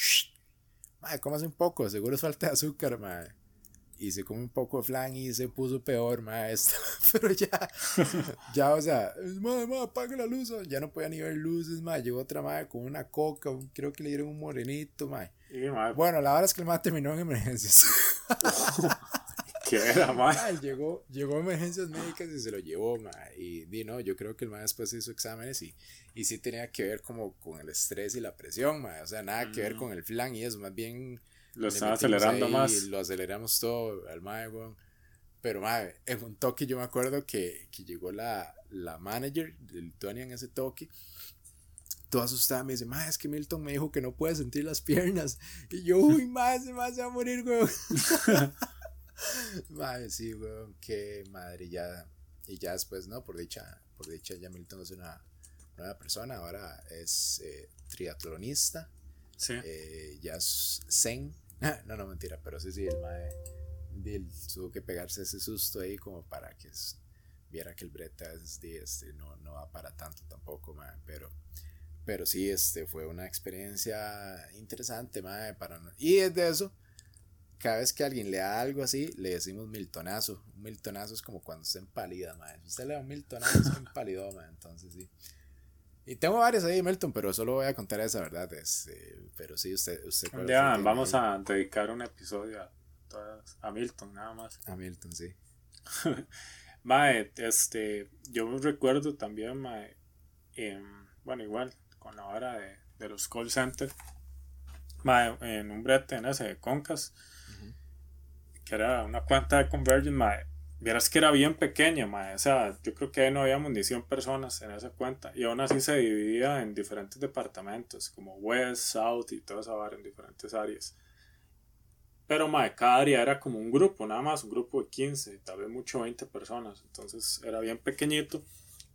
Madre, comas un poco, seguro es falta de azúcar, madre y se come un poco de flan y se puso peor, maestro. Pero ya, ya, o sea, madre, madre, apaga la luz. Ya no podía ni ver luces, madre. Llegó otra madre con una coca, creo que le dieron un morenito, madre. Bueno, la verdad es que el madre terminó en emergencias. Llegó, llegó a emergencias médicas y se lo llevó, madre. Y di, no, yo creo que el madre después hizo exámenes y, y sí tenía que ver como con el estrés y la presión, madre. O sea, nada que ver mm. con el flan y eso, más bien lo están acelerando más. Lo aceleramos todo al mae, Pero mae, en un toque yo me acuerdo que, que llegó la, la manager de Lituania en ese toque. Toda asustada me dice, mae, es que Milton me dijo que no puede sentir las piernas. Y yo, uy, mae, se me va a morir, weón. mae, sí, weón, qué madre, ya. Y ya después, ¿no? Por dicha, por dicha ya Milton es una nueva persona. Ahora es eh, triatlonista. Sí. Eh, ya es zen no, no, mentira, pero sí, sí, el mae tuvo que pegarse ese susto ahí como para que viera que el breta este, no, no va para tanto tampoco, mae, pero, pero sí, este, fue una experiencia interesante, mae, para y desde eso, cada vez que alguien le da algo así, le decimos miltonazo, un miltonazo es como cuando está mae, si usted le da un miltonazo es empalidó, mae, entonces sí. Y tengo varias ahí, Melton, pero solo voy a contar esa verdad. Este, pero sí, usted. usted ya, vamos a dedicar un episodio a, a Milton, nada más. A Milton, sí. mae, este, yo recuerdo también, mae, bueno, igual, con la hora de, de los call centers, mae, en un brete en ese de Concas, que era una cuenta de Convergent, mae, Vieras que era bien pequeña, mae. O sea, yo creo que no habíamos ni 100 personas en esa cuenta. Y aún así se dividía en diferentes departamentos, como West, South y toda esa barra en diferentes áreas. Pero, mae, cada área era como un grupo, nada más, un grupo de 15, tal vez mucho 20 personas. Entonces era bien pequeñito.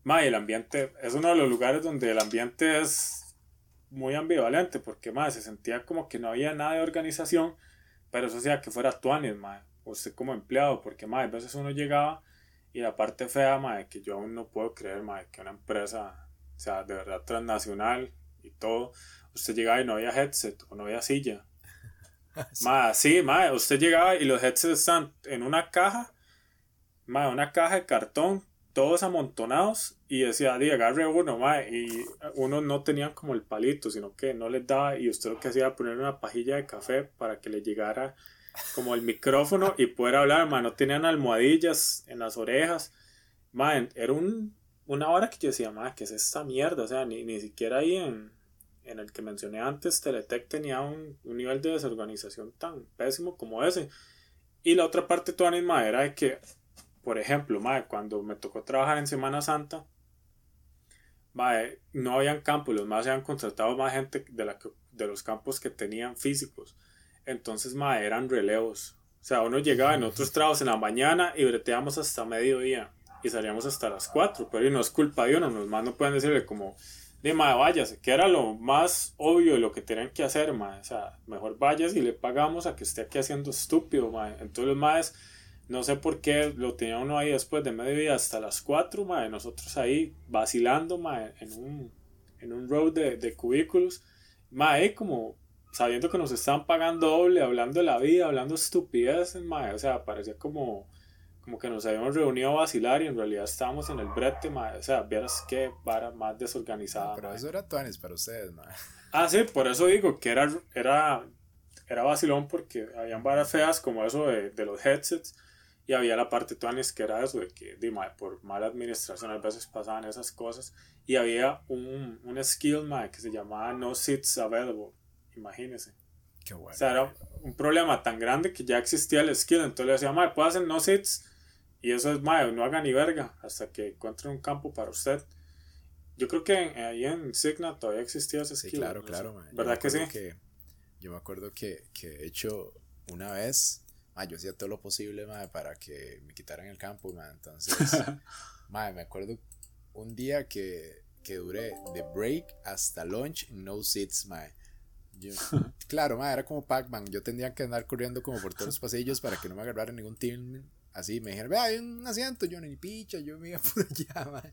Mae, el ambiente es uno de los lugares donde el ambiente es muy ambivalente, porque, mae, se sentía como que no había nada de organización, pero eso hacía que fuera tuanis, mae usted como empleado, porque más a veces uno llegaba y la parte fea, madre, que yo aún no puedo creer, madre, que una empresa, o sea, de verdad transnacional y todo, usted llegaba y no había headset o no había silla. sí, madre, usted llegaba y los headsets están en una caja, madre, una caja de cartón, todos amontonados y decía, di, agarre uno, madre, y uno no tenían como el palito, sino que no les daba y usted lo que hacía era poner una pajilla de café para que le llegara como el micrófono y poder hablar, man. No tenían almohadillas en las orejas. Man, era un, una hora que yo decía, man, ¿qué es esta mierda? O sea, ni, ni siquiera ahí en, en el que mencioné antes, Teletec tenía un, un, nivel de desorganización tan pésimo como ese. Y la otra parte toda misma era de que, por ejemplo, madre, cuando me tocó trabajar en Semana Santa, madre, no habían campos, los más habían contratado más gente de, la de los campos que tenían físicos. Entonces, ma, eran relevos. O sea, uno llegaba en otros trabajos en la mañana y breteamos hasta mediodía y salíamos hasta las 4, pero no es culpa de uno, los más no pueden decirle como, de ma, váyase, que era lo más obvio y lo que tenían que hacer, ma, o sea, mejor vayas y le pagamos a que esté aquí haciendo estúpido, ma, entonces los más, no sé por qué lo tenía uno ahí después de mediodía hasta las 4, ma, nosotros ahí vacilando, ma, en un, en un road de, de cubículos, ma, como sabiendo que nos estaban pagando doble, hablando de la vida, hablando estupideces, mae, o sea, parecía como, como que nos habíamos reunido a vacilar y en realidad estábamos en el brete, mae, o sea, vieras qué vara más desorganizada. pero eso era tuanis para ustedes, mae. Ah, sí, por eso digo que era, era, era vacilón porque habían varas feas como eso de, de los headsets y había la parte tuanis que era eso de que de, por mala administración a veces pasaban esas cosas y había un, un skill mae, que se llamaba no seats available imagínese. Qué bueno. O sea, era un problema tan grande que ya existía el skill. Entonces le decía, mae, puede hacer no sits. Y eso es, mae, no haga ni verga hasta que encuentre un campo para usted. Yo creo que en- ahí en Signa todavía existía ese Sí, skill. claro, no claro, sé. mae. ¿Verdad que sí? yo me acuerdo que, que de hecho una vez, mae, yo hacía todo lo posible, mae, para que me quitaran el campo, mae. Entonces, mae, me acuerdo un día que, que duré de break hasta lunch, no sits, mae. Yo- claro, mae, era como Pac-Man. Yo tendría que andar corriendo como por todos los pasillos para que no me agarrara ningún team. Así me dijeron, vea, hay un asiento. Yo ni picha, yo me iba por allá, mae.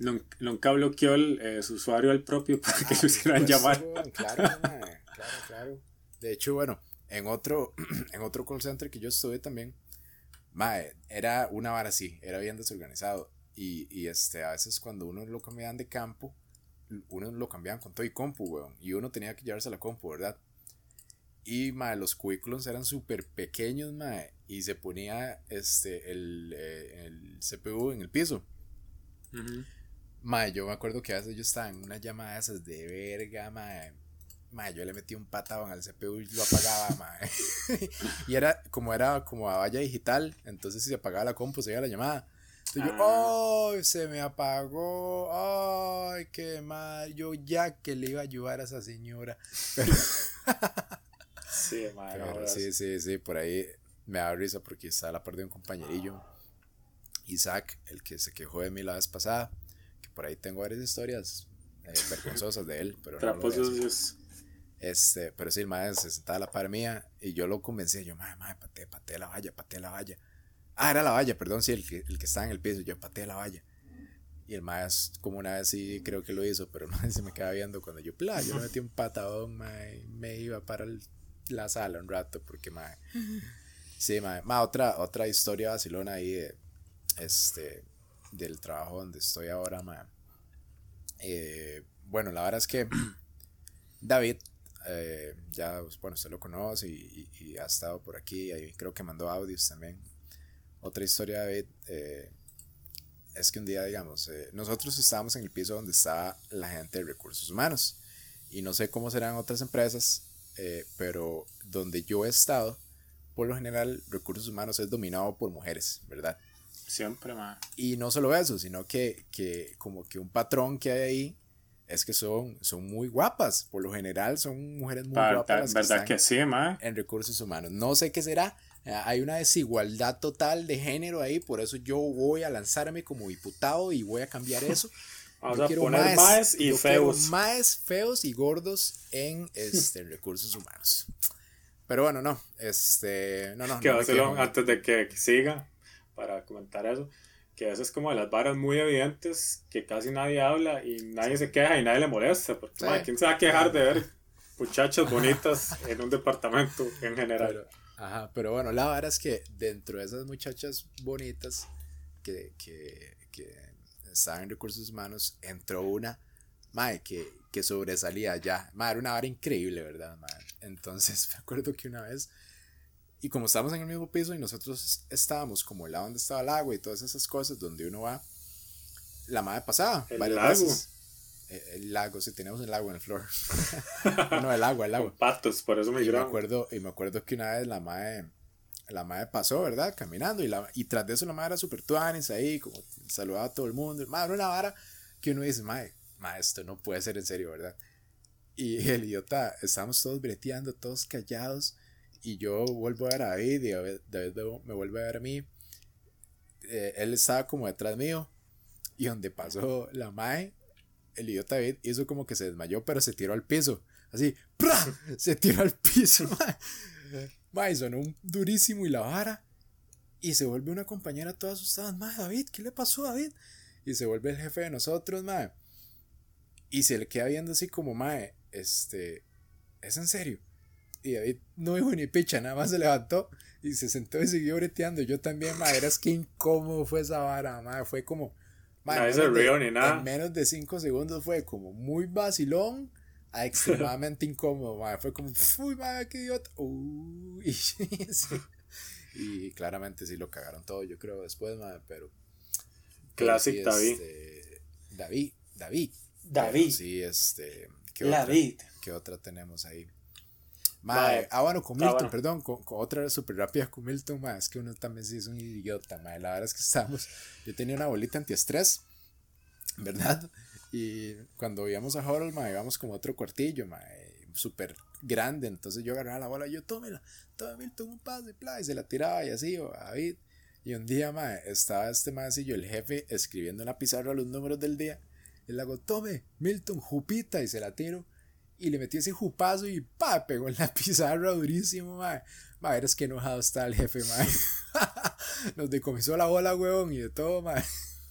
Nun- Nunca bloqueó el, eh, su usuario al propio para que Ah, lo hicieran por llamar. Claro, claro, claro. De hecho, bueno, en otro, en otro call center que yo estuve también, mae, era una vara así, era bien desorganizado. Y, y este, a veces cuando uno lo cambiaban de campo, uno lo cambiaban con todo y compu, weón. Y uno tenía que llevarse la compu, ¿verdad? Y mae, los cubículos eran súper pequeños, mae. Y se ponía este, el, eh, el CPU en el piso. Mae, yo me acuerdo que a veces yo estaba en una llamada de esas de verga, mae. Mae, yo le metí un patadón al CPU y lo apagaba, mae. y era como era como a valla digital, entonces si se apagaba la compu se iba la llamada. Entonces yo, ¡ay! se me apagó, ¡ay! qué mal! Yo ya que le iba a ayudar a esa señora. Sí, Pero jodas. sí, sí, sí, por ahí me da risa porque está la parte de un compañerillo, Isaac, el que se quejó de mí la vez pasada, que por ahí tengo varias historias eh, vergonzosas de él, pero no. Este, pero sí, el maestro se sentaba a la par mía y yo lo convencí, yo, madre, madre, patea, patea la valla, patea la valla. Ah, era la valla, perdón, sí, el que, el que estaba en el piso, yo patea la valla. Y el maestro, como una vez sí creo que lo hizo, pero no se me quedaba viendo cuando yo, pla, yo le metí un patadón, mae, me iba para el- la sala un rato, porque, mae. Sí, mae, mae, otra, otra historia vacilona ahí de, este, del trabajo donde estoy ahora, mae. Eh, bueno, la verdad es que David, eh, ya, pues, bueno, usted lo conoce y, y- y ha estado por aquí, y creo que mandó audios también. Otra historia David eh, es que un día, digamos, eh, nosotros estábamos en el piso donde estaba la gente de recursos humanos, y no sé cómo serán otras empresas, eh, pero donde yo he estado, por lo general, recursos humanos es dominado por mujeres, ¿verdad? Siempre, mae. Y no solo eso, sino que, que como que un patrón que hay ahí es que son, son muy guapas. Por lo general son mujeres muy Pa- guapas. que ¿Verdad están que sí, mae? En recursos humanos. No sé qué será. Eh, Hay una desigualdad total de género ahí. Por eso yo voy a lanzarme como diputado y voy a cambiar eso. Vamos Yo a quiero poner maes y feos. maes, feos y gordos en este, recursos humanos. Pero bueno, no. Este. No, no. que no antes de que, que siga, para comentar eso, que eso es como de las varas muy evidentes, que casi nadie habla y nadie se queja y nadie le molesta, porque Sí. ¿quién se va a quejar de ver muchachas bonitas en un departamento en general? Pero, ajá, pero bueno, la verdad es que dentro de esas muchachas bonitas que, que, que estaban en recursos humanos, entró una, mae, que, que sobresalía ya. Mae, era una vara increíble, ¿verdad, mae? Entonces, me acuerdo que una vez, y como estábamos en el mismo piso y nosotros estábamos como el lado donde estaba el agua y todas esas cosas, donde uno va, la madre pasaba. El varias lago. veces. Eh, El lago, sí, teníamos el lago en el flor. no, el agua, el agua. Con patos, por eso me Y me acuerdo, y me acuerdo que una vez la madre, la madre pasó, ¿verdad? Caminando y, la, y tras de eso la madre era súper tuanis ahí, como saludaba a todo el mundo. Madre, una vara que uno dice, madre, madre, esto no puede ser en serio, ¿verdad? Y el idiota, estábamos todos breteando, todos callados. Y yo vuelvo a ver a David y David, David me vuelve a ver a mí. Eh, él estaba como detrás mío. Y donde pasó la mae, el idiota David hizo como que se desmayó, pero se tiró al piso. Así, ¡pra! Se tiró al piso, mae. Sonó un durísimo y la vara. Y se vuelve una compañera toda asustada. Mae, David, ¿qué le pasó a David? Y se vuelve el jefe de nosotros, mae. Y se le queda viendo así como, mae, este, ¿es en serio? Y David no dijo ni picha, nada más se levantó y se sentó y siguió breteando. Yo también, mae, eras que incómodo fue esa vara, mae. Fue como, en se menos de- rió ni nada. En menos de 5 segundos fue como muy vacilón a extremadamente incómodo. Fue como, uy, mae, qué idiota. Uy, sí. Y claramente sí lo cagaron todo, yo creo, después, mae, pero. pero Classic sí, David. este, David, David. David. Pero Sí, este. ¿qué otra, David. ¿Qué otra tenemos ahí? Mae, ah, bueno, con Milton, perdón, con, otra súper rápida con Milton, mae, es que uno también sí es un idiota, mae. La verdad es que estábamos, yo tenía una bolita antiestrés, ¿verdad? Y cuando íbamos a Harold, mae, íbamos como otro cuartillo, mae, súper grande. Entonces yo agarraba la bola y yo, tómela, tome Milton un pase, y se la tiraba y así, o David. Y un día, mae, estaba este yo el jefe, escribiendo en la pizarra los números del día. Y le hago, tome, Milton, jupita, y se la tiro y le metí ese jupazo y pa, pegó en la pizarra durísimo, mae. Mae, eres que enojado está el jefe, mae. Nos decomisó la bola, huevón, y de todo, mae.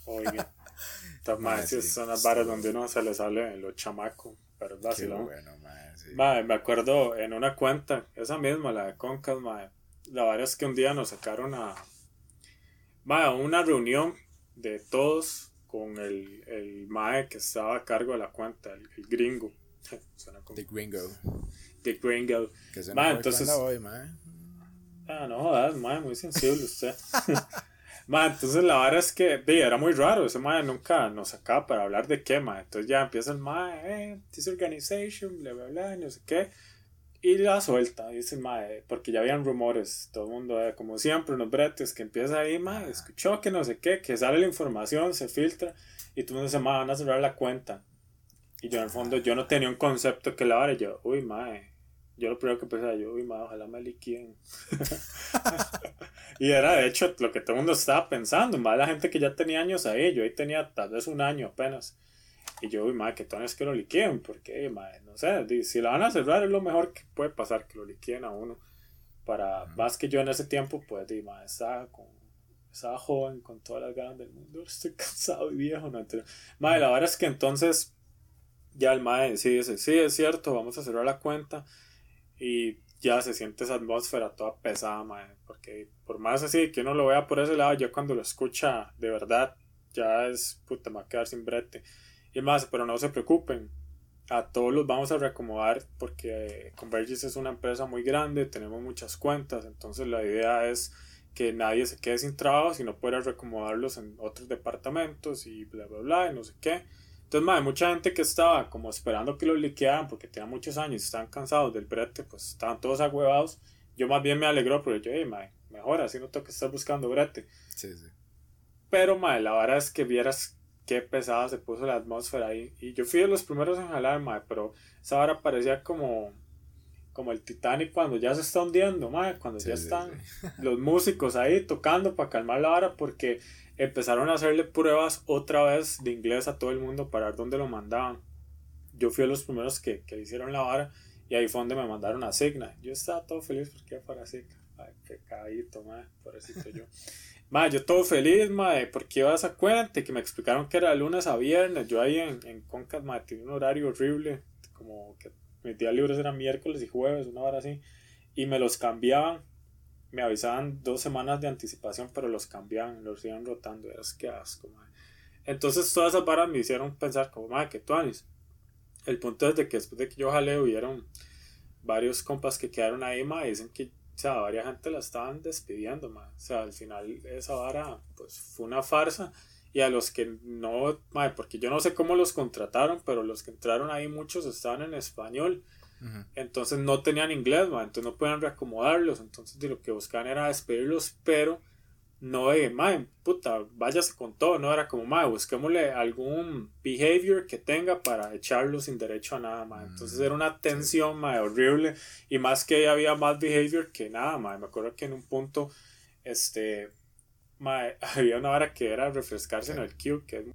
Oye, estas mae, sí, son las barras donde uno se le sale los chamacos, pero es Qué bueno, mae, sí. mae, me acuerdo en una cuenta, esa misma, la de Concas, mae. La verdad es que un día nos sacaron a, mae, a una reunión de todos con el, el mae que estaba a cargo de la cuenta, el gringo. Suena como... The Gringo. The Gringo. Que se ma, entonces... hoy, ma. Ah, no jodas, ma, muy sensible usted. ma, entonces la verdad es que de, era muy raro, ese ma nunca nos sacaba para hablar de qué, ma. Entonces ya empieza el ma, eh, this organization, bla, bla, bla, no sé qué. Y la suelta, dice mae, porque ya habían rumores, todo el mundo, eh, como siempre, unos bretes, que empieza ahí, mae, escuchó que no sé qué, que sale la información, se filtra, y todo el mundo dice, mae, van a cerrar la cuenta. Y yo en el fondo, yo no tenía un concepto que la y yo, uy, mae. Yo lo primero que pensaba, yo, uy, mae, ojalá me liquiden. y era de hecho lo que todo el mundo estaba pensando, más la gente que ya tenía años ahí, yo ahí tenía tal vez un año apenas. Y yo, uy, mae, que es que lo liquiden, porque, mae, no sé, si la van a cerrar es lo mejor que puede pasar, que lo liquiden a uno. Para, más que yo en ese tiempo, pues, di, mae, estaba con estaba joven con todas las ganas del mundo, estoy cansado y viejo, no Madre, la verdad es que entonces ya el mae sí dice, sí, es cierto, vamos a cerrar la cuenta y ya se siente esa atmósfera toda pesada, mae, porque por más así que uno lo vea por ese lado, ya cuando lo escucha de verdad, ya es, puta, me va a quedar sin brete. Y más, pero no se preocupen, a todos los vamos a reacomodar porque Convergys es una empresa muy grande, tenemos muchas cuentas, entonces la idea es que nadie se quede sin trabajo, sino pueda reacomodarlos en otros departamentos y bla, bla, bla, y no sé qué. Entonces, madre, mucha gente que estaba como esperando que lo liquearan porque tenía muchos años y estaban cansados del brete, pues estaban todos agüevados. Yo más bien me alegró porque yo, hey, madre, mejor así no tengo que estar buscando brete. Sí, sí. Pero, madre, la verdad es que vieras qué pesada se puso la atmósfera ahí. Y yo fui de los primeros en jalar, madre, pero esa hora parecía como como el Titanic cuando ya se está hundiendo, madre, cuando ya están los músicos ahí tocando para calmar la hora porque empezaron a hacerle pruebas otra vez de inglés a todo el mundo para ver dónde lo mandaban. Yo fui a los primeros que, que hicieron la vara y ahí fue donde me mandaron a Signa. Yo estaba todo feliz porque iba para Signa. Ay, pecadito, madre, pobrecito yo. Madre, yo todo feliz, madre, porque iba a esa cuenta que me explicaron que era de lunes a viernes. Yo ahí en, en Concas, madre, tenía un horario horrible, como que mis días libres eran miércoles y jueves, una hora así, y me los cambiaban me avisaban dos semanas de anticipación, pero los cambiaban, los iban rotando, eras que asco, Entonces todas esas varas me hicieron pensar como, madre, que tú El punto es que después de que yo jalé hubieron varios compas que quedaron ahí, madre, dicen que, o sea, varias gente la estaban despidiendo, madre. O sea, al final esa vara, pues, fue una farsa. Y a los que no, madre, porque yo no sé cómo los contrataron, pero los que entraron ahí muchos estaban en español. Entonces no tenían inglés, entonces no podían reacomodarlos. Entonces lo que buscaban era despedirlos, pero no de, madre, puta, váyase con todo. No era como, madre, busquémosle algún behavior que tenga para echarlos sin derecho a nada, madre. Entonces era una tensión, madre, horrible. Y más que había más behavior que nada, madre. Me acuerdo que en un punto, este, madre, había una hora que era refrescarse en el queue, que es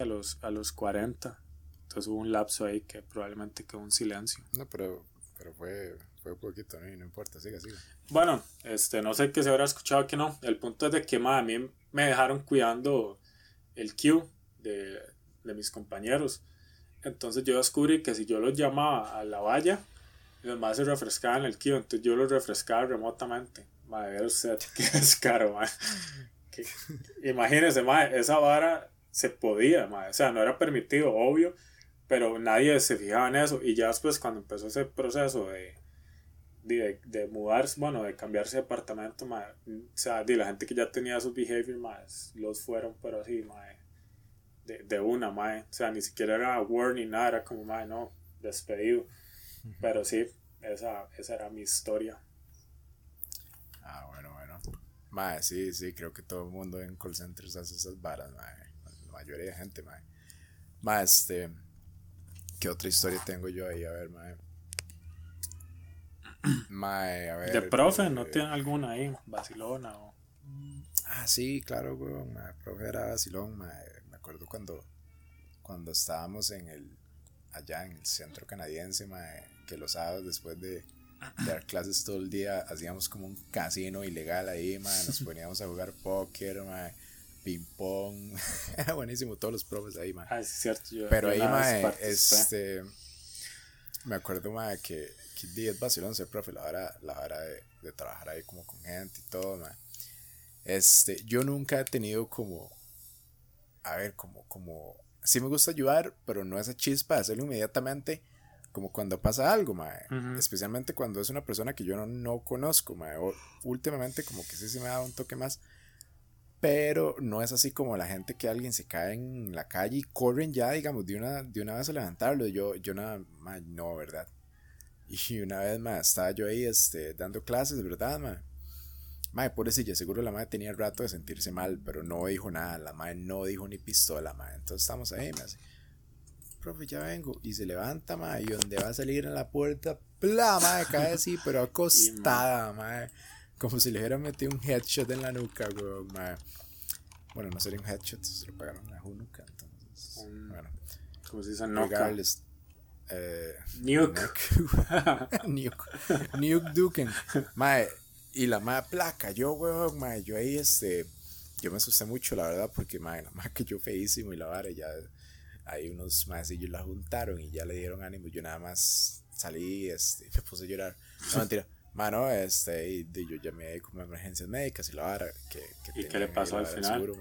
a los, a los 40. Entonces hubo un lapso ahí que probablemente quedó un silencio. No, pero, pero fue, fue poquito, ¿no? no importa, siga, siga. Bueno, este, no sé qué se habrá escuchado que no. El punto es de que a mí me dejaron cuidando el queue de, de mis compañeros. Entonces yo descubrí que si yo los llamaba a la valla, los más se refrescaban el queue. Entonces yo los refrescaba remotamente. Madre, usted que es caro, madre. imagínese, madre, esa vara se podía, o sea, no era permitido, obvio, pero nadie se fijaba en eso. Y ya después, cuando empezó ese proceso de, de, de mudarse, bueno, de cambiarse de apartamento, o sea, de la gente que ya tenía su behavior, más los fueron, pero así, de, de una. O sea, ni siquiera era warning, nada, era como, no, despedido. Pero sí, esa, esa era mi historia. Ah, bueno, bueno. Mae, sí, sí, creo que todo el mundo en call centers hace esas varas, mae. La mayoría de gente, mae. Mae, este. ¿Qué otra historia tengo yo ahí? A ver, mae. Mae, a ver. ¿De profe? ¿No eh, tienen alguna ahí? ¿Barcelona o...? Ah, sí, claro, weón. mae, profe era vacilón, mae. Me acuerdo cuando, cuando estábamos en el, allá en el centro canadiense, mae, que los sábados después de, de dar clases todo el día, hacíamos como un casino ilegal ahí, mae. Nos poníamos a jugar póker, mae, ping pong. Era buenísimo, todos los profes ahí, mae. Ah, es cierto. Yo, Pero yo ahí, participé. este. Me acuerdo, mae, que, que es vacilón ser profe, la hora, la hora de, de trabajar ahí como con gente y todo, mae. Este, yo nunca he tenido como. A ver, como, como. Sí me gusta ayudar, pero no esa chispa de hacerlo inmediatamente, como cuando pasa algo, mae. Ujú. Especialmente cuando es una persona que yo no, no conozco, mae. O, últimamente, como que sí se me ha dado un toque más. Pero no es así como la gente que alguien se cae en la calle y corren ya, digamos, de una, de una vez a levantarlo. Yo, yo nada, ma, no, ¿verdad? Y una vez más estaba yo ahí este, dando clases, ¿verdad, ma? Madre, pobrecilla, seguro la madre tenía rato de sentirse mal, pero no dijo nada. La madre no dijo ni pistola, madre. Entonces estamos ahí, me hace, profe, ya vengo. Y se levanta, madre, y donde va a salir en la puerta, ¡pla! Madre, cae así, pero acostada, madre. Como si le hubiera metido un headshot en la nuca, weón, madre. Bueno, no sería un headshot, se lo pagaron a nuca, entonces. Bueno, ¿Cómo se dice? Regardless. Eh, Nuke. Nuke. Nuke Duken. Mae, y la mae placa, yo, weón, mae, yo ahí, este, yo me asusté mucho, la verdad, porque, mae, la mae que yo feísimo y la vara, ya, ahí unos maecillos la juntaron y ya le dieron ánimo, yo nada más salí, este, me puse a llorar. No, mentira. Mano, este, y, y yo llamé como a emergencias médicas y la vara, que, que ¿Y qué le pasó al final? seguro.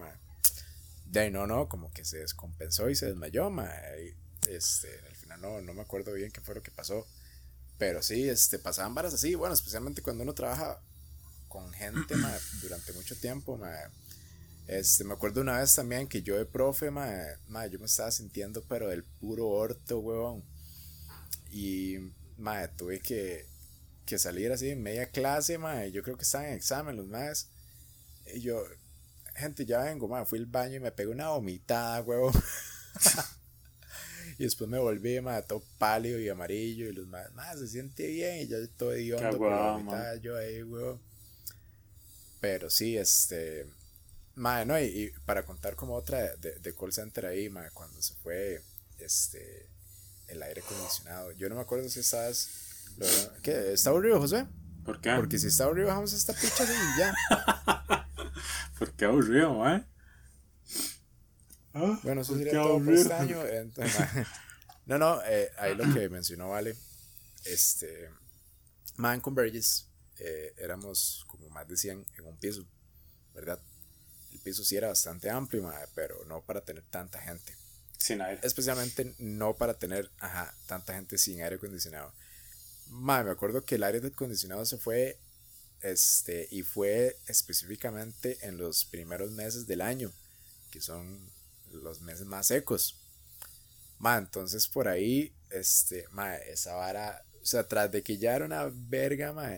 De ahí no, no, como que se descompensó y se desmayó, mae. y, Este, al final no, no me acuerdo bien qué fue lo que pasó. Pero sí, este, pasaban varas así, bueno, especialmente cuando uno trabaja con gente, mae, durante mucho tiempo, mae. Este, me acuerdo una vez también que yo de profe, mae, mae, yo me estaba sintiendo, pero del puro orto, huevón. Y, mae, tuve que, que salir así en media clase, mae. Yo creo que estaban en examen los maes. Y yo, gente, ya vengo, mae. Fui al baño y me pegué una vomitada, huevón. y después me volví, mae, todo pálido y amarillo. Y los maes, mae, se siente bien. Y yo todo hediondo por la vomitada, yo ahí, huevón. Pero sí, este. Mae, no, y, y para contar como otra de, de, de call center ahí, mae, cuando se fue este el aire acondicionado. Yo no me acuerdo si estabas. ¿Qué? ¿Está aburrido, José? ¿Por qué? Porque si está aburrido, bajamos esta picha así y ya. ¿Por qué aburrido, eh? Ah, Bueno, eso ¿por sería todo por este año. Entonces, mae, no, no, eh, ahí lo que mencionó Vale. Este. mae, en Converges eh, éramos como más de 100 en un piso, ¿verdad? El piso sí era bastante amplio, mae, pero no para tener tanta gente. Sin aire. especialmente no para tener ajá, tanta gente sin aire acondicionado. Madre, me acuerdo que el aire acondicionado se fue este y fue específicamente en los primeros meses del año, que son los meses más secos. Ma, entonces por ahí este, ma, esa vara, o sea, tras de que ya era una verga, ma,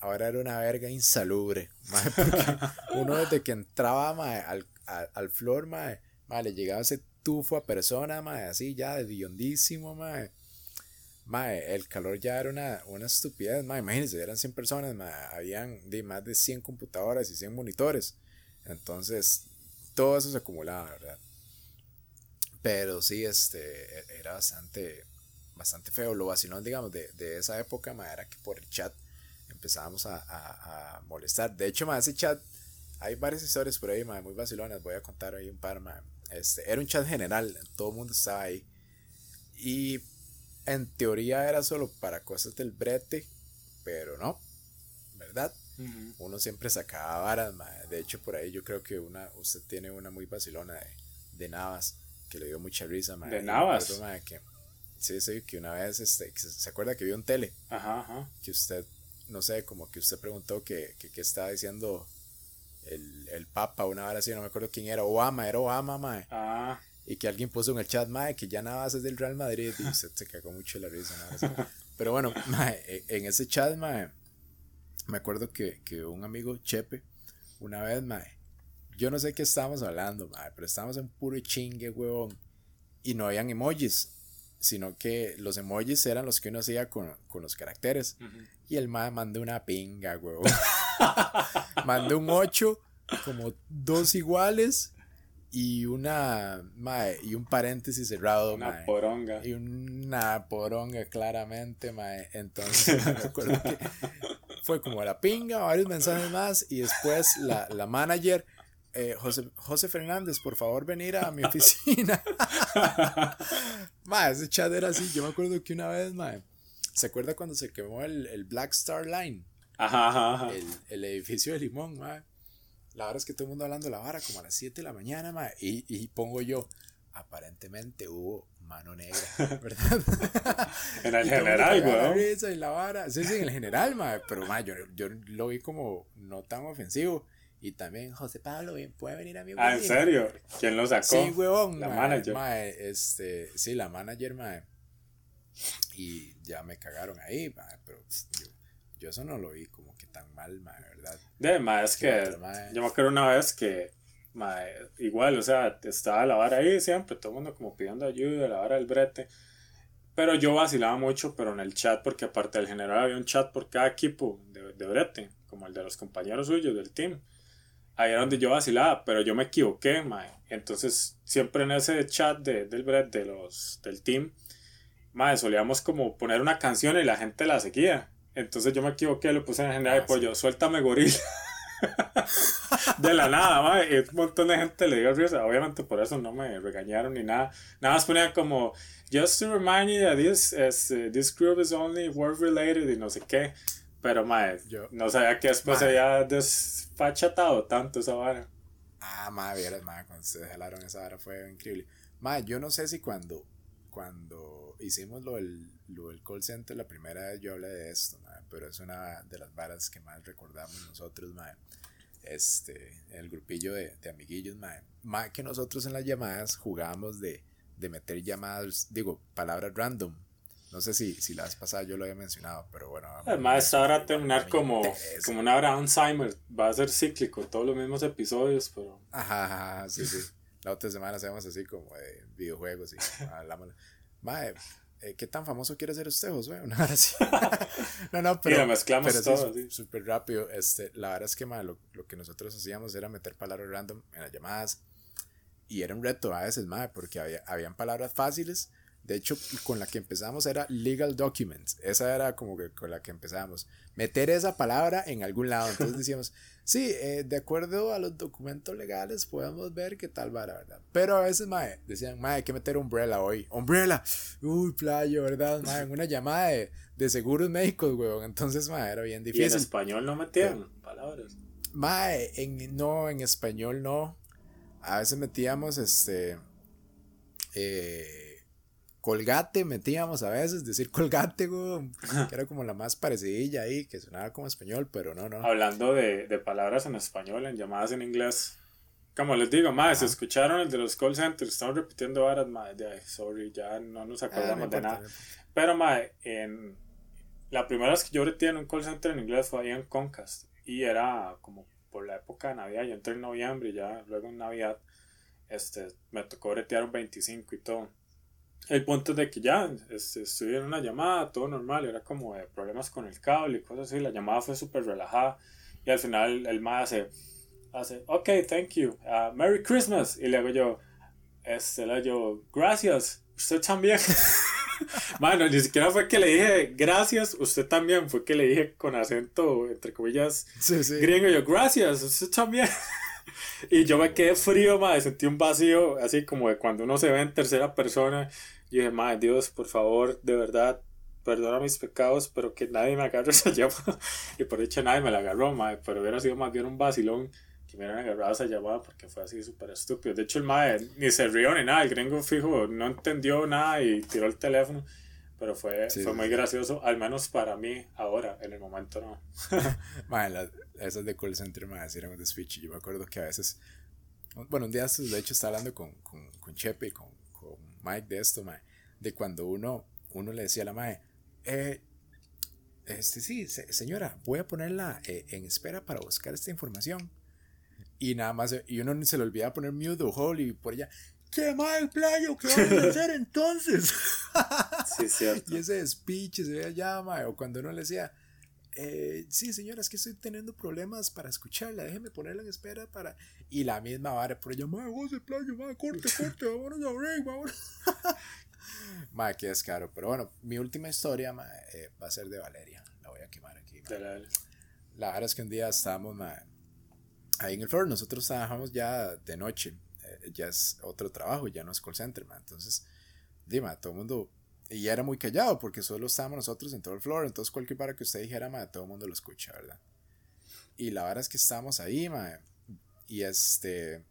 ahora era una verga insalubre, ma, porque uno desde que entraba ma, al, al, al flor, ma, ma, le llegaba ese tufo a persona, ma, así ya de biondísimo, ma. Ma, el calor ya era una, una estupidez, ma. Imagínense, eran 100 personas, ma. Habían de más de 100 computadoras y 100 monitores. Entonces, todo eso se acumulaba, ¿verdad? Pero sí, este, era bastante, bastante feo. Lo vacilón, digamos, de, de esa época, ma, era que por el chat empezábamos a, a, a molestar. De hecho, ma, ese chat, hay varias historias por ahí, ma, muy vacilonas. Voy a contar ahí un par, ma. Este, era un chat general, todo el mundo estaba ahí. Y en teoría era solo para cosas del brete, pero no, ¿verdad? Uno siempre sacaba varas, ma. De hecho, por ahí yo creo que una, usted tiene una muy vacilona de, de Navas, que le dio mucha risa, ma. ¿De Navas? acuerdo, ma, que, sí, sí, que una vez, este, que se, se acuerda que vio un tele, Ajá, ajá. que usted, no sé, como que usted preguntó que, que, que estaba diciendo el, el Papa, una hora así, no me acuerdo quién era, Obama, era Obama, ma. Ah, y que alguien puso en el chat, mae, que ya nada es del Real Madrid y se, se cagó mucho la risa. Nada Pero bueno, mae, e, en ese chat, mae, me acuerdo que, que un amigo, Chepe, una vez, mae, yo no sé qué estábamos hablando, mae, pero estábamos en puro chingue, huevón, y no habían emojis sino que los emojis eran los que uno hacía con, con los caracteres. Y el mae mandó una pinga, huevón. mandó un 8, como dos iguales y una mae, y un paréntesis cerrado, una poronga. Y una poronga, claramente, mae. Entonces, me acuerdo que fue como la pinga, varios mensajes más, y después la, la manager eh, José, José Fernández, por favor venir a mi oficina. ma, ese chat era así. Yo me acuerdo que una vez, ma, ¿se acuerda cuando se quemó el, el Black Star Line? Ajá, ajá, ajá. El, el, edificio de Limón, ma. La verdad es que todo el mundo hablando de la vara como a las 7 de la mañana, ma. Y, y pongo yo, aparentemente hubo mano negra, ¿verdad? en el general, güey. En la vara. Sí, sí, en el general, ma. Pero, ma, yo, yo lo vi como no tan ofensivo. Y también José Pablo puede venir a mi Ah, ¿en serio? ¿Quién lo sacó? Sí, huevón. La manager. Mae, este, sí, la manager, mae. Y ya me cagaron ahí, mae, pero yo, yo, eso no lo vi como que tan mal, ¿verdad? De, mae, es que yo me acuerdo una vez que, mae, igual, o sea, estaba la vara ahí siempre, todo el mundo como pidiendo ayuda, la vara del brete. Pero yo vacilaba mucho, pero en el chat, porque aparte del general había un chat por cada equipo de, de brete, como el de los compañeros suyos del team ahí era donde yo vacilaba, pero yo me equivoqué, mae. Entonces, siempre en ese chat de, del Brett, de los, del team, mae, solíamos como poner una canción y la gente la seguía. Entonces yo me equivoqué, lo puse en general de ah, pollo, suéltame gorila. de la nada. Y un montón de gente le dio risa. Obviamente por eso no me regañaron ni nada. Nada más ponía como, just to remind you that this, uh, this group is only work related y no sé qué. Pero, mae, yo, no sabía que después se había desfachatado tanto esa vara. Ah, mae, vieras, mae, cuando se jalaron esa vara fue increíble. Mae, yo no sé si cuando, cuando hicimos lo del, lo del call center, la primera vez yo hablé de esto, pero es una de las varas que más recordamos nosotros, mae. Este, el grupillo de, de amiguillos, mae. Mae, que nosotros en las llamadas jugábamos de, de meter llamadas, digo, palabras random no sé si, si la vez pasada yo lo había mencionado, pero bueno. Además, esta hora terminar como, como una hora Alzheimer. Va a ser cíclico, todos los mismos episodios, pero. Ajá, ajá, sí, sí. La otra semana hacemos así como de videojuegos y hablamos. Mae, eh, ¿qué tan famoso quiere ser usted, Josué? Una hora así. no, no, pero. Y mezclamos pero todo. Súper rápido. Este, la verdad es que mae, lo, lo, que nosotros hacíamos era meter palabras random en las llamadas. Y era un reto a veces, mae, porque había, habían palabras fáciles de hecho, con la que empezamos era legal documents. Esa era como que con la que empezamos. Meter esa palabra en algún lado. Entonces decíamos, sí, eh, de acuerdo a los documentos legales podemos ver qué tal va, ¿verdad? Pero a veces, mae, decían, mae, hay que meter umbrella hoy. Umbrella. Uy, playo, ¿verdad? Mae, en una llamada de, de seguros médicos, weón. Entonces, mae, era bien difícil. ¿Y en español no metían palabras? Mae, en, no, en español no. A veces metíamos, este... Eh, Colgate metíamos a veces, decir colgate, güey, que era como la más parecidilla ahí, que sonaba como español, pero no, no. Hablando de, de palabras en español, en llamadas en inglés, como les digo, más, escucharon el de los call centers, estamos repitiendo varas, madre, sorry, ya no nos ah, acordamos de nada. Pero, madre, en la primera vez que yo retí en un call center en inglés fue ahí en Concast, y era como por la época de Navidad, yo entré en noviembre y ya luego en Navidad, este, me tocó bretear un 25 y todo el punto de que ya este, estuve en una llamada, todo normal, era como de problemas con el cable y cosas así, la llamada fue súper relajada y al final el MA hace, hace, ok, thank you, uh, Merry Christmas, y le hago yo, este, le yo, gracias, usted también. Bueno, ni siquiera fue que le dije gracias, usted también, fue que le dije con acento, entre comillas, sí, sí. gringo, yo, gracias, usted también. y yo me quedé frío, madre, sentí un vacío, así como de cuando uno se ve en tercera persona y dije, madre Dios, por favor, de verdad, perdona mis pecados, pero que nadie me agarre esa llamada. y por hecho nadie me la agarró, madre, pero hubiera sido más bien un vacilón que me hubieran agarrado esa llamada porque fue así súper estúpido. De hecho, el madre ni se rió ni nada, el gringo fijo no entendió nada y tiró el teléfono. Pero fue, fue muy gracioso, al menos para mí ahora, en el momento no. madre, esas de call center, madre, eran un. Yo me acuerdo que a veces Bueno, un día, de hecho, estaba hablando con, con, con Chepe y con, con, Mike de esto, de cuando uno, uno le decía a la mae, eh, este, sí, señora, voy a ponerla eh, en espera para buscar esta información. Y nada más, y uno se le olvidaba poner mute o hold y por allá, ¡Qué mal playo! ¿Qué vamos a hacer entonces? Sí, cierto. y ese speech se veía llama, o cuando uno le decía, eh, sí, señora, es que estoy teniendo problemas para escucharla, déjeme ponerla en espera para. Y la misma vara por ella, madre, vos de playo, madre, corte, corte, vámonos a break, vámonos. madre, que es caro. Pero bueno, mi última historia eh, va a ser de Valeria. La voy a quemar aquí. La verdad es que un día estábamos ahí en el foro, nosotros trabajamos ya de noche. Ya es otro trabajo, ya no es call center, Entonces, dime, todo el mundo y ya era muy callado porque solo estábamos nosotros en todo el floor. Entonces, cualquier para que usted dijera, madre, todo el mundo lo escucha, ¿verdad? Y la verdad es que estábamos ahí, madre. Y este.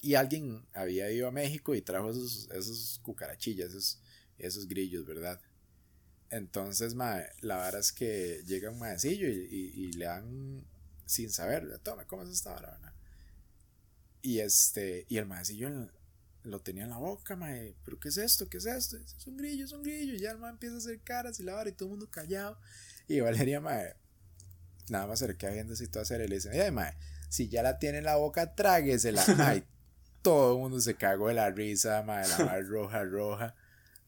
Y alguien había ido a México y trajo esos, esos cucarachillas, esos, esos grillos, ¿verdad? Entonces, madre, la verdad es que llega un maecillo y, y, le dan sin saber, toma, ¿cómo es esta verdad? Y este, y el maecillo lo tenía en la boca, mae. ¿Pero qué es esto? ¿Qué es esto? Es un grillo, es un grillo. Y ya el mae empieza a hacer caras y la vara y todo el mundo callado. Y Valeria, mae, nada más se le queda viendo así toda seria y le dice, ay, mae, si ya la tiene en la boca, tráguesela. Ay, todo el mundo se cagó de la risa, mae, la mar roja, roja.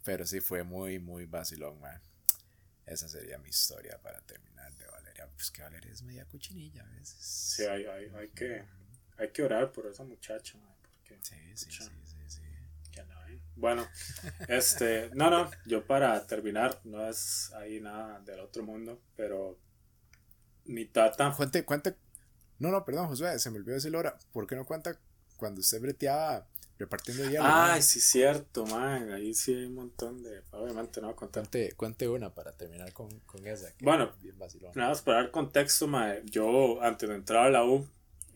Pero sí fue muy, muy vacilón, mae. Esa sería mi historia para terminar de Valeria. Pues que Valeria es media cochinilla a veces. Sí, hay, hay, hay que, hay que orar por esa muchacha, mae. sí, sí, sí. Bueno, este, no, no, yo para terminar, no es ahí nada del otro mundo, pero mi tata. Cuente, cuente. No, no, perdón, Josué, se me olvidó decirlo ahora. ¿Por qué no cuenta cuando usted breteaba repartiendo hielo? Ay, sí, cierto, man. Ahí sí hay un montón de. Obviamente, no, contarte. Cuente, una para terminar con, con esa. bueno, nada más para dar contexto, man. Yo, antes de entrar a la U,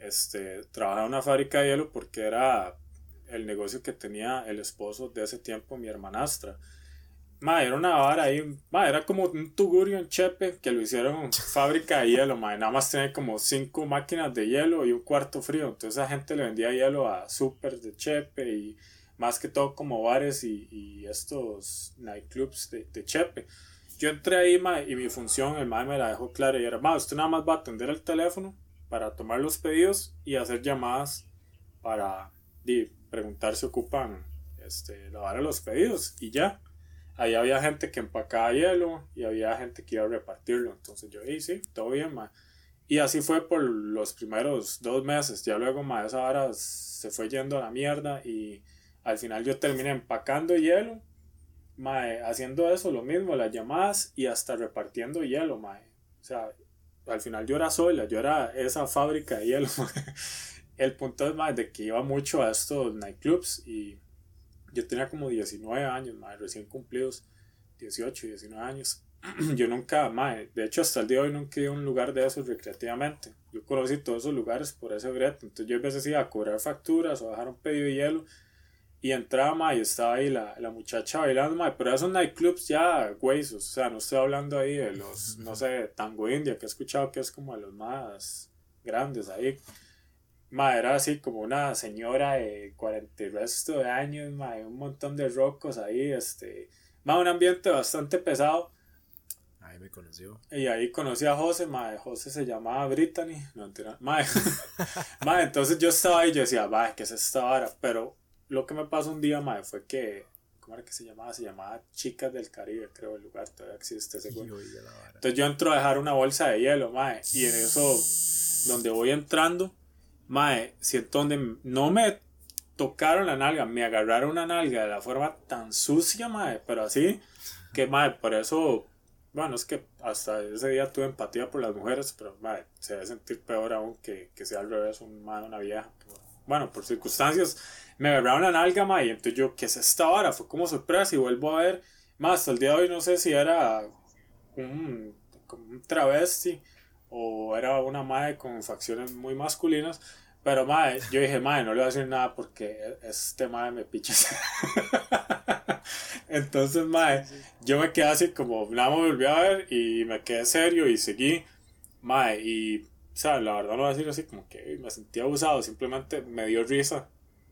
este, trabajaba en una fábrica de hielo porque era el negocio que tenía el esposo de ese tiempo, mi hermanastra. Ma, era una vara ahí, ma, era como un tugurio en Chepe que lo hicieron fábrica de hielo, ma, nada más tenía como cinco máquinas de hielo y un cuarto frío, entonces la gente le vendía hielo a super de Chepe y más que todo como bares y, y estos nightclubs de, de, Chepe. Yo entré ahí, ma, y mi función, el ma me la dejó clara y era, ma, usted nada más va a atender el teléfono para tomar los pedidos y hacer llamadas para preguntar si ocupan este, lavar los pedidos y ya. Ahí había gente que empacaba hielo y había gente que iba a repartirlo. Entonces yo dije, sí, todo bien, ma. Y así fue por los primeros dos meses. Ya luego, ma, esa hora se fue yendo a la mierda y al final yo terminé empacando hielo, ma, haciendo eso, lo mismo, las llamadas y hasta repartiendo hielo, ma. O sea, al final yo era sola, yo era esa fábrica de hielo. el punto es más de que iba mucho a estos nightclubs y yo tenía como 19 años, más recién cumplidos, 18, 19 años. yo nunca, más de hecho hasta el día de hoy nunca iba a un lugar de esos recreativamente. Yo conocí todos esos lugares por ese brete. Entonces yo a veces iba a cobrar facturas o a dejar un pedido de hielo y entraba y estaba ahí la, la muchacha bailando más. Pero esos nightclubs ya huesos, o sea, no estoy hablando ahí de los, no sé, Tango India, que he escuchado que es como de los más grandes ahí Ma, era así como una señora de 40 y resto de años, ma, un montón de rocos ahí, este, ma, un ambiente bastante pesado. Ahí me conoció. Y ahí conocí a José, ma, José se llamaba Brittany, no entiendo, ma, ma, entonces yo estaba ahí yo decía, va, ¿qué es esta vara? Pero lo que me pasó un día, ma, fue que, ¿cómo era que se llamaba? Se llamaba Chicas del Caribe, creo, el lugar todavía existe, seguro. Entonces yo entro a dejar una bolsa de hielo, ma, y en eso, donde voy entrando, Mae, siento donde no me tocaron la nalga, me agarraron una nalga de la forma tan sucia, mae, pero así, que mae, por eso, bueno, es que hasta ese día tuve empatía por las mujeres, pero mae, se debe sentir peor aún que, que sea al revés, un mae, una vieja. Bueno, por circunstancias, me agarraron la nalga, mae, y entonces yo, ¿qué es esta hora? Fue como sorpresa y vuelvo a ver, más hasta el día de hoy no sé si era un, un travesti o era una madre con facciones muy masculinas. Pero madre, yo dije, madre, no le voy a decir nada porque este madre me picha. Entonces, madre, yo me quedé así como, nada me volví a ver y me quedé serio y seguí. Madre, y o sea, la verdad no voy a decir así como que me sentí abusado, simplemente me dio risa